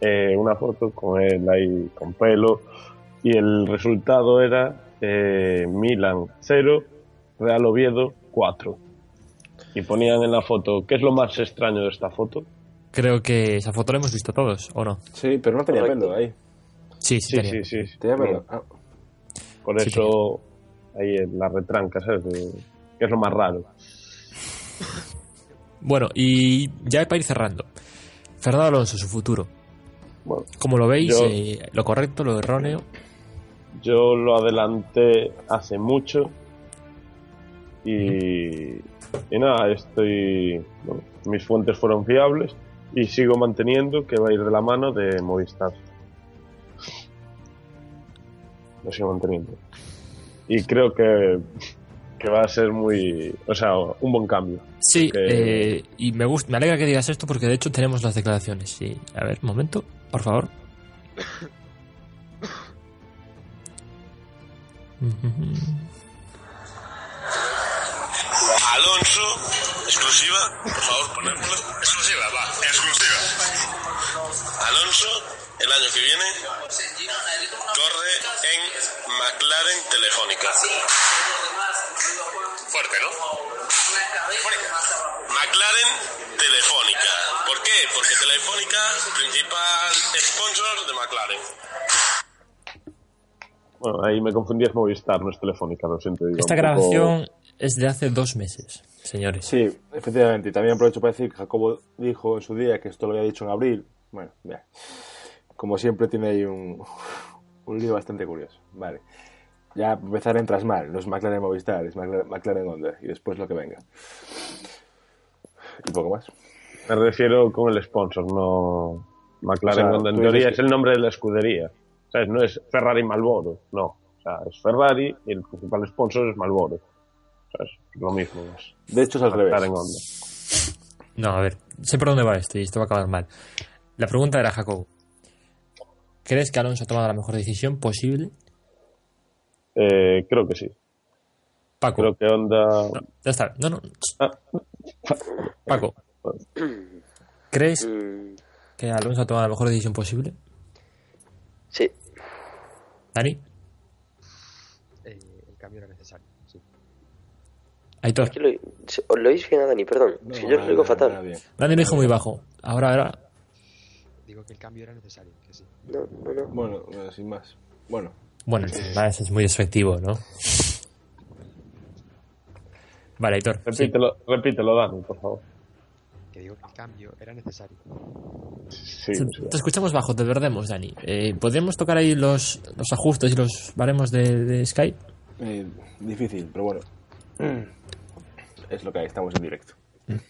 eh, una foto con él ahí con pelo y el resultado era eh, Milan 0, Real Oviedo 4. Y ponían en la foto, ¿qué es lo más extraño de esta foto? Creo que esa foto la hemos visto todos, ¿o no? Sí, pero no tenía Correcto. pelo ahí. Sí, sí, Sí, sí, sí. Ah, por Sí, eso ahí en la retranca, ¿sabes? Que es lo más raro. Bueno, y ya para ir cerrando. Fernando Alonso, su futuro. Bueno, ¿Cómo lo veis? Yo- Eh, ¿Lo correcto, lo erróneo? Yo lo adelanté hace mucho y, y nada, estoy. bueno, mis fuentes fueron fiables y sigo manteniendo que va a ir de la mano de Movistar. Lo sigo manteniendo. Y creo que, que va a ser muy. O sea, un buen cambio. Sí, Que- eh, y me, gusta, me alegra que digas esto porque de hecho tenemos las declaraciones. Sí. A ver, un momento, por favor. Alonso, exclusiva, por favor, ponérmelo. Exclusiva, va, exclusiva. Alonso, el año que viene, corre en McLaren Telefónica. Fuerte, ¿no? McLaren Telefónica. ¿Por qué? Porque Telefónica, principal sponsor de McLaren. Bueno, ahí me confundí, es Movistar, no es Telefónica, lo siento. Esta poco- grabación es de hace dos meses. señores. Sí, efectivamente. Y también aprovecho para decir que Jacobo dijo en su día que esto lo había dicho en abril. Bueno, ya. Como siempre tiene ahí un, un lío bastante curioso. Vale. Ya empezar entras mal. No es McLaren Movistar, es McLaren, McLaren Honda. Y después lo que venga. Y poco más. Me refiero con el sponsor, no McLaren O sea, Honda. En teoría es que- el nombre de la escudería. ¿Sabes? No es Ferrari Malboro, no. O sea, es Ferrari y el principal sponsor es Malboro. ¿Sabes? Lo mismo. Es De hecho, es al revés. McLaren Honda. No, a ver, sé por dónde va esto y esto va a acabar mal. La pregunta era, Jacobo, ¿crees que Alonso ha tomado la mejor decisión posible? Eh, creo que sí. Paco, Creo que Honda. no, ya está, no, no, Ah, Paco, ¿crees Mm, que Alonso ha tomado la mejor decisión posible? sí, Dani, Eh, el cambio era necesario, sí. Aitor, ¿Qué lo, se- ¿os lo oís bien a Dani? Perdón, No, es que yo lo digo fatal. Dani lo dijo muy bajo. Ahora, ahora, Digo que el cambio era necesario, que sí. No, no, no. Bueno, bueno, sin más. Bueno, bueno, más es muy despectivo, ¿no? Vale, Aitor, sí. repítelo, repítelo, Dani, por favor. Que digo que el cambio era necesario. Sí, Te, sí. te escuchamos bajo, te perdemos, Dani. Eh, ¿Podríamos tocar ahí los, los ajustes y los baremos de, de Skype? eh, difícil, pero bueno. Es lo que hay, estamos en directo.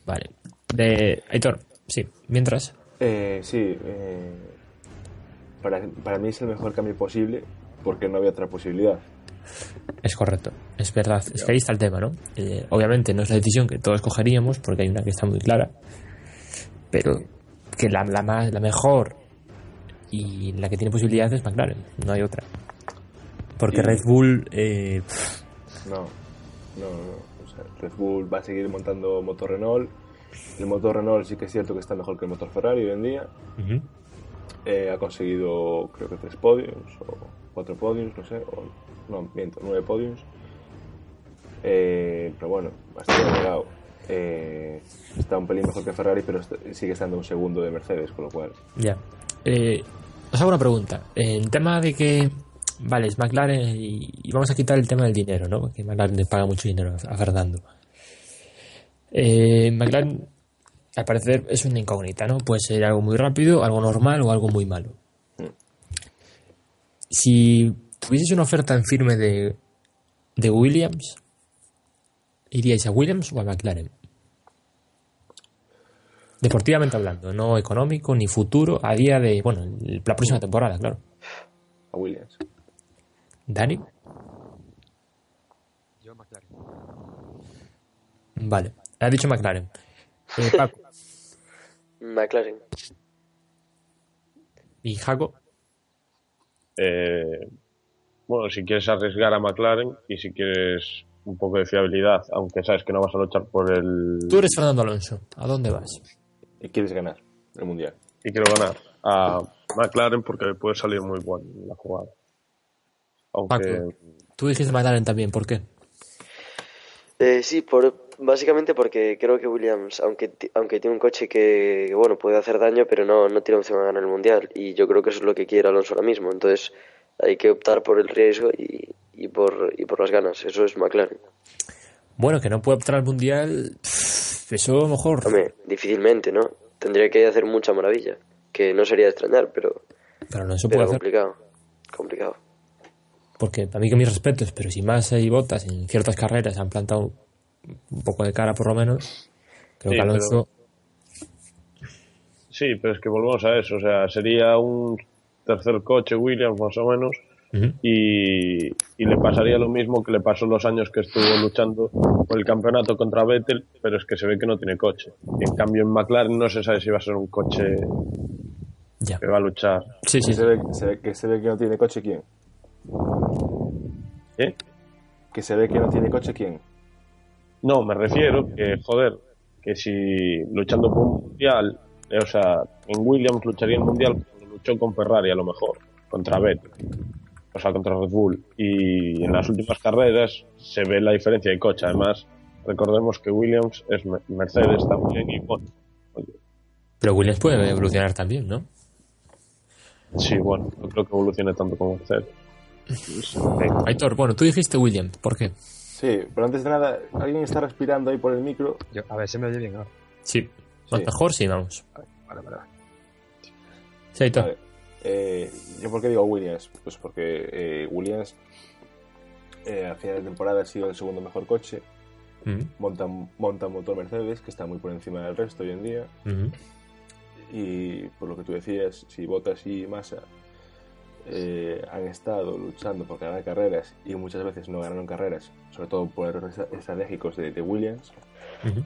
Vale. De Aitor, sí, mientras. Eh, sí, eh, para, para mí es el mejor cambio posible porque no había otra posibilidad. Es correcto, es verdad. Es que ahí está el tema, ¿no? Eh, obviamente no es la decisión que todos cogeríamos, porque hay una que está muy clara, pero que la, la, más, la mejor y la que tiene posibilidades es McLaren, no hay otra. Porque Y- Red Bull, eh, No, no, no. O sea, Red Bull va a seguir montando motor Renault. El motor Renault sí que es cierto que está mejor que el motor Ferrari hoy en día. ujú, Eh, ha conseguido creo que tres podios o cuatro podios, no sé. O, no, miento, nueve podios. Eh, pero bueno, bastante llegado. Eh, está un pelín mejor que Ferrari, pero sigue estando un segundo de Mercedes, con lo cual. ya. Eh, os hago una pregunta. En tema de que, vale, es McLaren y, y vamos a quitar el tema del dinero, ¿no? Porque McLaren le paga mucho dinero a, a Fernando. Eh, McLaren, al parecer, es una incógnita, ¿no? Puede ser algo muy rápido, algo normal o algo muy malo. Si tuvieseis una oferta en firme de, de Williams, ¿iríais a Williams o a McLaren? Deportivamente hablando, no económico ni futuro, a día de, bueno, la próxima temporada, claro. A Williams. Dani, Yo, McLaren. vale, ha dicho McLaren. Eh, Paco McLaren. y Jaco, Eh, bueno, si quieres arriesgar a McLaren y si quieres un poco de fiabilidad, aunque sabes que no vas a luchar por el. tú eres Fernando Alonso, ¿a dónde vas? Y quieres ganar el mundial. Y quiero ganar a McLaren porque le puede salir muy bueno en la jugada. Aunque. Paco, tú dijiste McLaren también, ¿por qué? Eh, sí, por, básicamente porque creo que Williams, aunque, aunque tiene un coche que, que, bueno, puede hacer daño, pero no, no tiene opción a ganar el Mundial. Y yo creo que eso es lo que quiere Alonso ahora mismo. Entonces hay que optar por el riesgo y, y, por, y por las ganas. Eso es McLaren. Bueno, que no puede optar al mundial, eso a lo mejor. Hombre, difícilmente, ¿no? Tendría que hacer mucha maravilla. Que no sería de extrañar, pero, Pero no se pero puede hacer. complicado. Complicado. Porque a mí que mis respetos, pero si más hay botas en ciertas carreras han plantado un poco de cara por lo menos, creo Sí, que Alonso. Sí, pero es que volvemos a eso. O sea, sería un tercer coche Williams más o menos. Y, y le pasaría lo mismo que le pasó los años que estuvo luchando por el campeonato contra Vettel, pero es que se ve que no tiene coche. Y en cambio en McLaren no se sabe si va a ser un coche Ya. que va a luchar. Sí, sí. Se ve, se ve que se ve que no tiene coche quién. ¿Eh? Que se ve que no tiene coche quién. No, me refiero que, joder, que si luchando por un mundial, eh, o sea, en Williams lucharía el mundial cuando luchó con Ferrari a lo mejor, contra Vettel, o sea, contra Red Bull. Y en las últimas carreras se ve la diferencia de coche. Además, recordemos que Williams es Me- Mercedes también y bueno, oye, Pero Williams puede evolucionar también, ¿no? sí, bueno, no creo que evolucione tanto como Mercedes. Aitor, bueno, tú dijiste Williams, ¿por qué? Sí, pero antes de nada, ¿alguien está respirando ahí por el micro? Yo, a ver, se me oye bien ahora. Sí. Más Sí. mejor, sí, vamos. Vale, vale, vale. Sí. Vale. Eh, ¿Yo por qué digo Williams? Pues porque eh, Williams eh, a final de temporada ha sido el segundo mejor coche. Mm, Monta, monta un motor Mercedes, que está muy por encima del resto hoy en día. mm. Y por lo que tú decías, si Bottas y Massa eh, han estado luchando por ganar carreras y muchas veces no ganaron carreras, sobre todo por errores estratégicos de, de Williams, Ujú.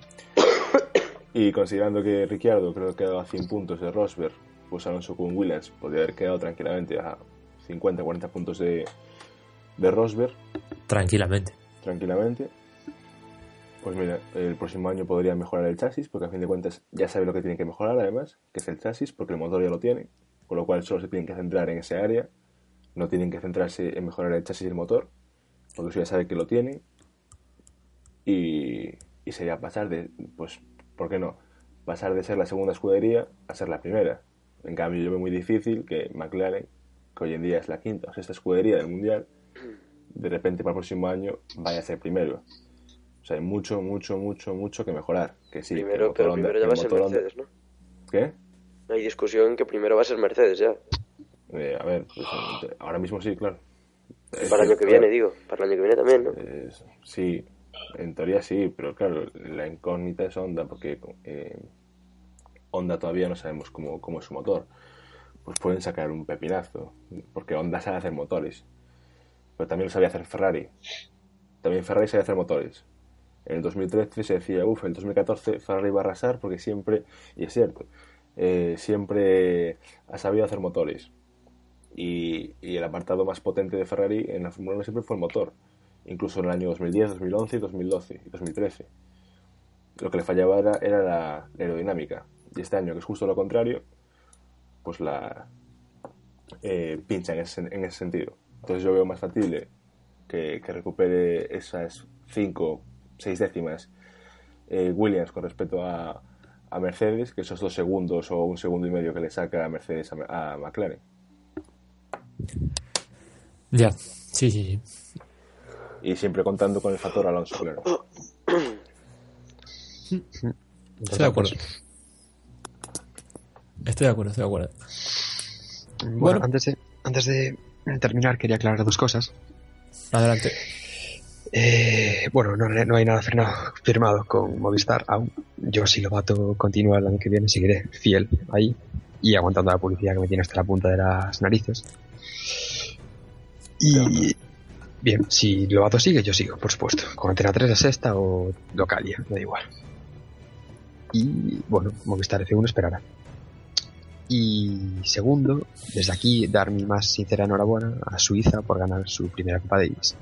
y considerando que Ricciardo creo que ha quedado a 100 puntos de Rosberg, pues Alonso con Williams podría haber quedado tranquilamente a 50-40 puntos de, de Rosberg, Tranquilamente. tranquilamente. Pues mira, el próximo año podría mejorar el chasis, porque a fin de cuentas ya sabe lo que tiene que mejorar además, que es el chasis, porque el motor ya lo tiene, con lo cual solo se tienen que centrar en ese área, no tienen que centrarse en mejorar el chasis y el motor, porque eso ya sabe que lo tiene, y, y sería pasar de, pues, ¿por qué no? Pasar de ser la segunda escudería a ser la primera. En cambio, yo veo muy difícil que McLaren, que hoy en día es la quinta o sexta escudería del mundial, de repente para el próximo año vaya a ser primero. O sea, hay mucho, mucho, mucho, mucho que mejorar. Que sí, que primero, motor pero primero que ya va a ser Mercedes, ¿no? ¿Qué? No hay discusión que primero va a ser Mercedes ya. Eh, a ver, pues, eh, ahora mismo sí, claro. Para el año que viene, digo. Para el año que viene también, ¿no? eh, sí, en teoría sí, pero claro, la incógnita es Honda, porque eh, Honda todavía no sabemos cómo, cómo es su motor. Pues pueden sacar un pepinazo, porque Honda sabe hacer motores, pero también lo sabía hacer Ferrari. También Ferrari sabe hacer motores. En el 2013 se decía, uff, en el 2014 Ferrari va a arrasar porque siempre, y es cierto, eh, siempre ha sabido hacer motores. Y, y el apartado más potente de Ferrari en la Fórmula 1 siempre fue el motor. Incluso en el año 2010, 2011, 2012 y 2013. Lo que le fallaba era, era la aerodinámica. Y este año, que es justo lo contrario, pues la eh, pincha en ese, en ese sentido. Entonces yo veo más factible que, que recupere esas 5, 6 décimas eh, Williams con respecto a, a Mercedes, que esos dos segundos o un segundo y medio que le saca a Mercedes a, a McLaren. Ya. Sí, sí, sí. Y siempre contando con el factor Alonso, claro. Estoy de acuerdo. Estoy de acuerdo, estoy de acuerdo. Bueno, Bueno. Antes, de, antes de terminar, quería aclarar dos cosas. Adelante. Eh, bueno, no, no hay nada firmado, firmado con Movistar aún. Yo, si Lobato continúa el año que viene, seguiré fiel ahí y aguantando la publicidad que me tiene hasta la punta de las narices. Y bien, si Lobato sigue, yo sigo, por supuesto. Con Antena 3 de sexta o Localia, me da igual. Y bueno, Movistar F1 esperará. Y segundo, desde aquí dar mi más sincera enhorabuena a Suiza por ganar su primera Copa Davis.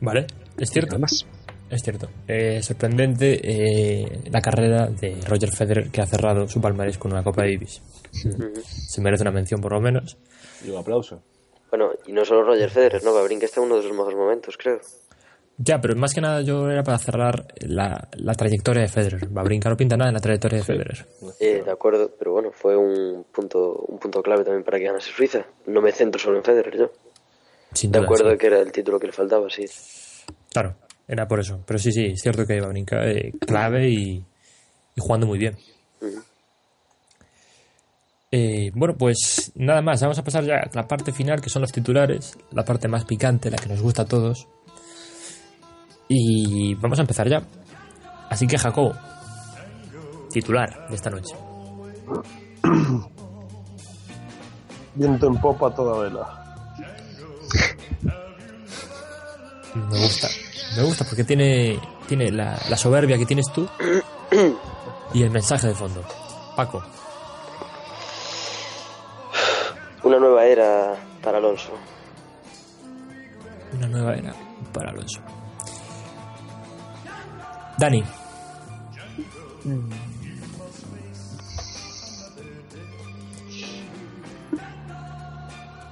Vale, es cierto. Más. Es cierto. Eh, sorprendente eh, la carrera de Roger Federer que ha cerrado su palmarés con una Copa Davis. Se merece una mención por lo menos. Y un aplauso. Bueno, y no solo Roger Federer, ¿no? Babrin que está en uno de sus mejores momentos, creo. Ya, pero más que nada yo era para cerrar la, la trayectoria de Federer. Babrinka no pinta nada en la trayectoria de Federer. Eh, de acuerdo, pero bueno, fue un punto, un punto clave también para que ganase Suiza. No me centro solo en Federer, yo. Sin De duda, acuerdo sí. que era el título que le faltaba, sí. Claro, era por eso. Pero sí, sí, es cierto que Babrinka eh, clave y, y jugando muy bien. Eh, bueno, pues nada más, vamos a pasar ya a la parte final, que son los titulares, la parte más picante, la que nos gusta a todos. Y vamos a empezar ya. Así que Jacobo, titular de esta noche. Viento en popa a toda vela. Me gusta, me gusta porque tiene, tiene la, la soberbia que tienes tú y el mensaje de fondo. Paco, Una nueva era para Alonso. una nueva era para Alonso. Dani,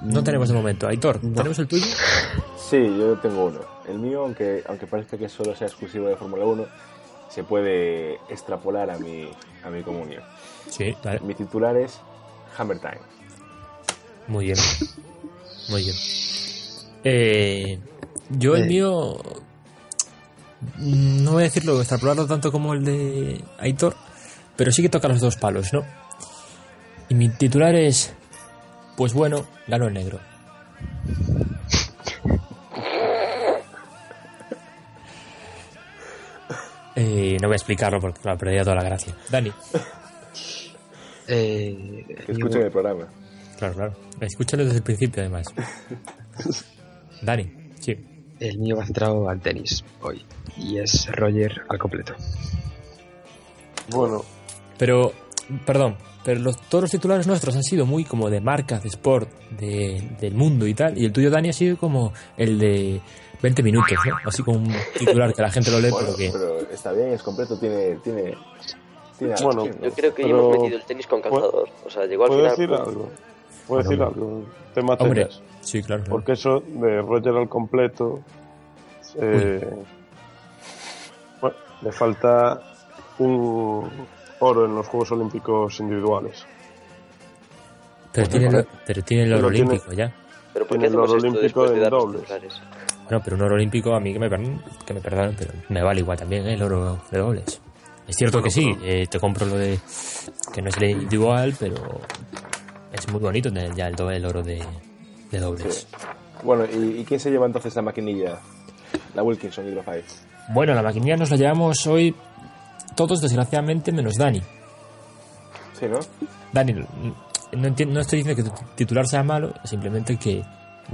no tenemos de momento. Aitor, ¿tenemos el tuyo? Sí, yo tengo uno. El mío, aunque, aunque parezca que solo sea exclusivo de Fórmula 1, se puede extrapolar a mi, a mi comunión. Sí, vale. Mi titular es Hammer Time. Muy bien. Muy bien. Eh, Yo el Eh. mío. No voy a decirlo, extrapolarlo tanto como el de Aitor, pero sí que toca los dos palos, ¿no? Y mi titular es. Pues bueno, ganó el negro. Eh, no voy a explicarlo porque me perdería toda la gracia. Dani. Eh, el programa. Claro, claro. Escúchalo desde el principio, además. Dani, sí. El mío va centrado al tenis hoy. Y es Roger al completo. Bueno, Pero, perdón, pero los, todos los titulares nuestros han sido muy como de marcas, de sport, de, del mundo y tal. Y el tuyo, Dani, ha sido como el de 20 minutos, ¿no? Así como un titular que la gente lo lee, Bueno, pero que. pero está bien, es completo, tiene. tiene, tiene Bueno, ¿no? Yo creo que Pero- hemos metido el tenis con calzador. O sea, llegó al ¿puedo final. decir algo? ¿Puedo decir algo? Tema Hombre, tenis. sí, claro. claro. Porque eso de Roger al completo. eh, bueno, le falta un oro en los Juegos Olímpicos individuales. Pero tiene, el, pero tiene el oro olímpico ya. Pero ¿por qué el oro olímpico de dobles. titulares? Bueno, pero un oro olímpico a mí que me, que me perdonen, pero me vale igual también ¿eh? el oro de dobles. Es cierto que sí, eh, te compro lo de que no es el individual, pero es muy bonito tener ya el, do- el oro de, de dobles. Bueno, ¿y, y quién se lleva entonces la maquinilla? La Wilkinson Hydro 5. Bueno, la maquinilla nos la llevamos hoy todos, desgraciadamente, menos Dani. Sí, ¿no? Dani, no, no estoy diciendo que tu titular sea malo, simplemente que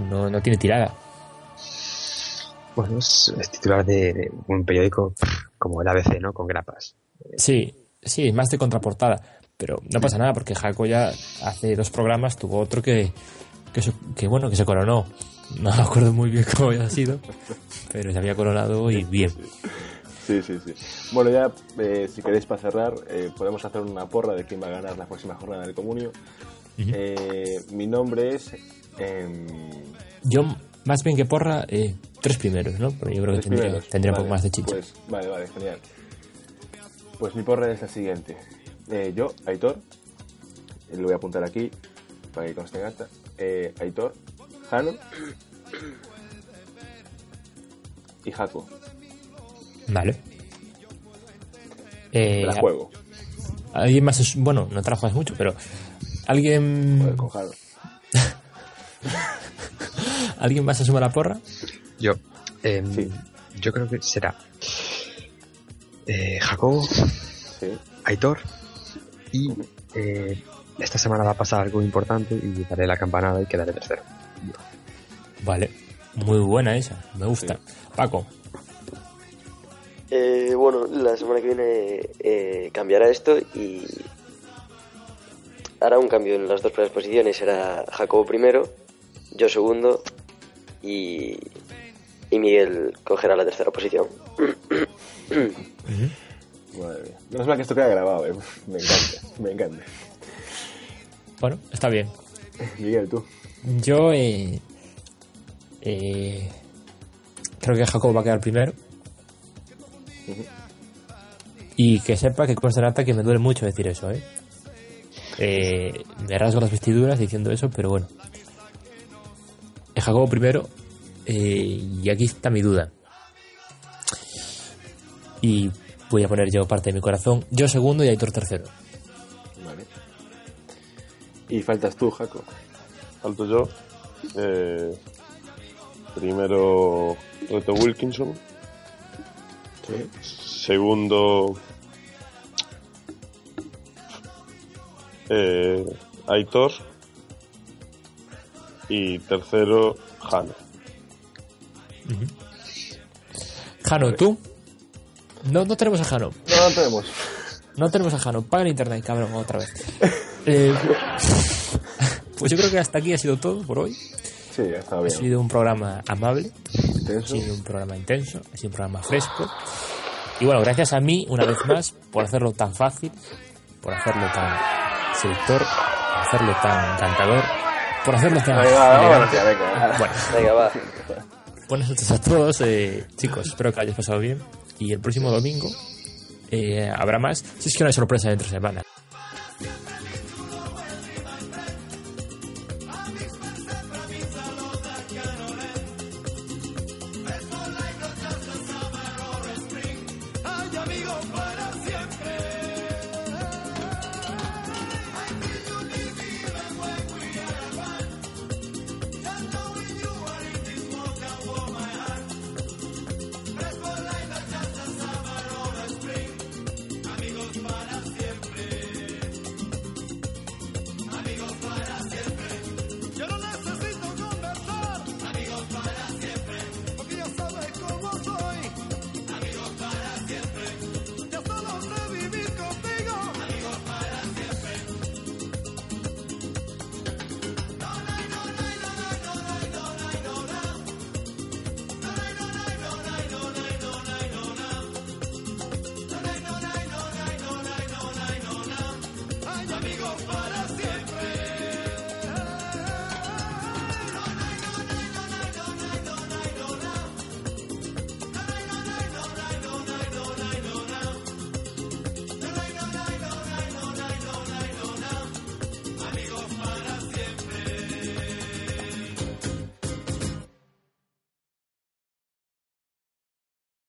no, no tiene tirada. Bueno, es, es titular de, de un periódico como el ABC, ¿no? Con grapas. Sí, sí, más de contraportada. Pero no pasa nada porque Jaco ya hace dos programas tuvo otro que, que, se- que, bueno, que se coronó. No me acuerdo muy bien cómo había sido, pero se había coronado y bien. Sí, sí, sí. Bueno, ya, eh, si queréis para cerrar, eh, podemos hacer una porra de quién va a ganar la próxima jornada del comunio. Eh, mi nombre es. em, Yo, más bien que porra, eh, tres primeros, ¿no? Porque yo creo que tendría, tendría un poco más de chicha. Pues, vale, vale, genial. Pues mi porra es la siguiente. Eh, yo, Aitor, eh, lo voy a apuntar aquí para que conste en acta. Eh, Aitor, Jano y Jaco. Vale. Eh, la juego. ¿Alguien más? es- bueno, no juegas mucho, pero. ¿Alguien. Joder, con Jano. ¿Alguien más se suma a la porra? Yo. em, Sí. Yo creo que será eh, Jacobo, Sí. Aitor y eh, esta semana va a pasar algo importante y daré la campanada y quedaré tercero. Vale. Muy buena esa, me gusta. Paco, Eh, bueno, la semana que viene eh, cambiará esto y hará un cambio en las dos primeras posiciones. Será Jacobo primero, yo segundo y, y Miguel cogerá la tercera posición. Madre mía. Menos mal que esto queda grabado, eh. Me encanta, me encanta. bueno, está bien. Miguel, tú. Yo eh, eh, creo que Jacobo va a quedar primero. Y que sepa que consta en acta que me duele mucho decir eso, ¿eh? Eh, me rasgo las vestiduras diciendo eso, pero bueno. Jacobo primero. eh, y aquí está mi duda. Y voy a poner yo parte de mi corazón. Yo segundo y Aitor tercero. Vale. Y faltas tú, Jaco. Falto yo. Eh, primero Reto Wilkinson. Sí. Segundo eh, Aitor. Y tercero Jano. Jano, ¿tú? No, no tenemos a Jano. No, no tenemos. No tenemos a Jano. Paga el internet, cabrón, otra vez. Eh, pues yo creo que hasta aquí ha sido todo por hoy. Sí, ha estado Ha bien. sido un programa amable, ha Intenso. sido un programa intenso, ha sido un programa fresco. Y bueno, gracias a mí, una vez más, por hacerlo tan fácil, por hacerlo tan seductor, por hacerlo tan encantador, por hacerlo tan Venga. Bueno, Venga, va. buenas noches a todos, eh, chicos. Espero que hayáis pasado bien. Y el próximo domingo eh, habrá más. Si es que no hay sorpresa dentro de semana.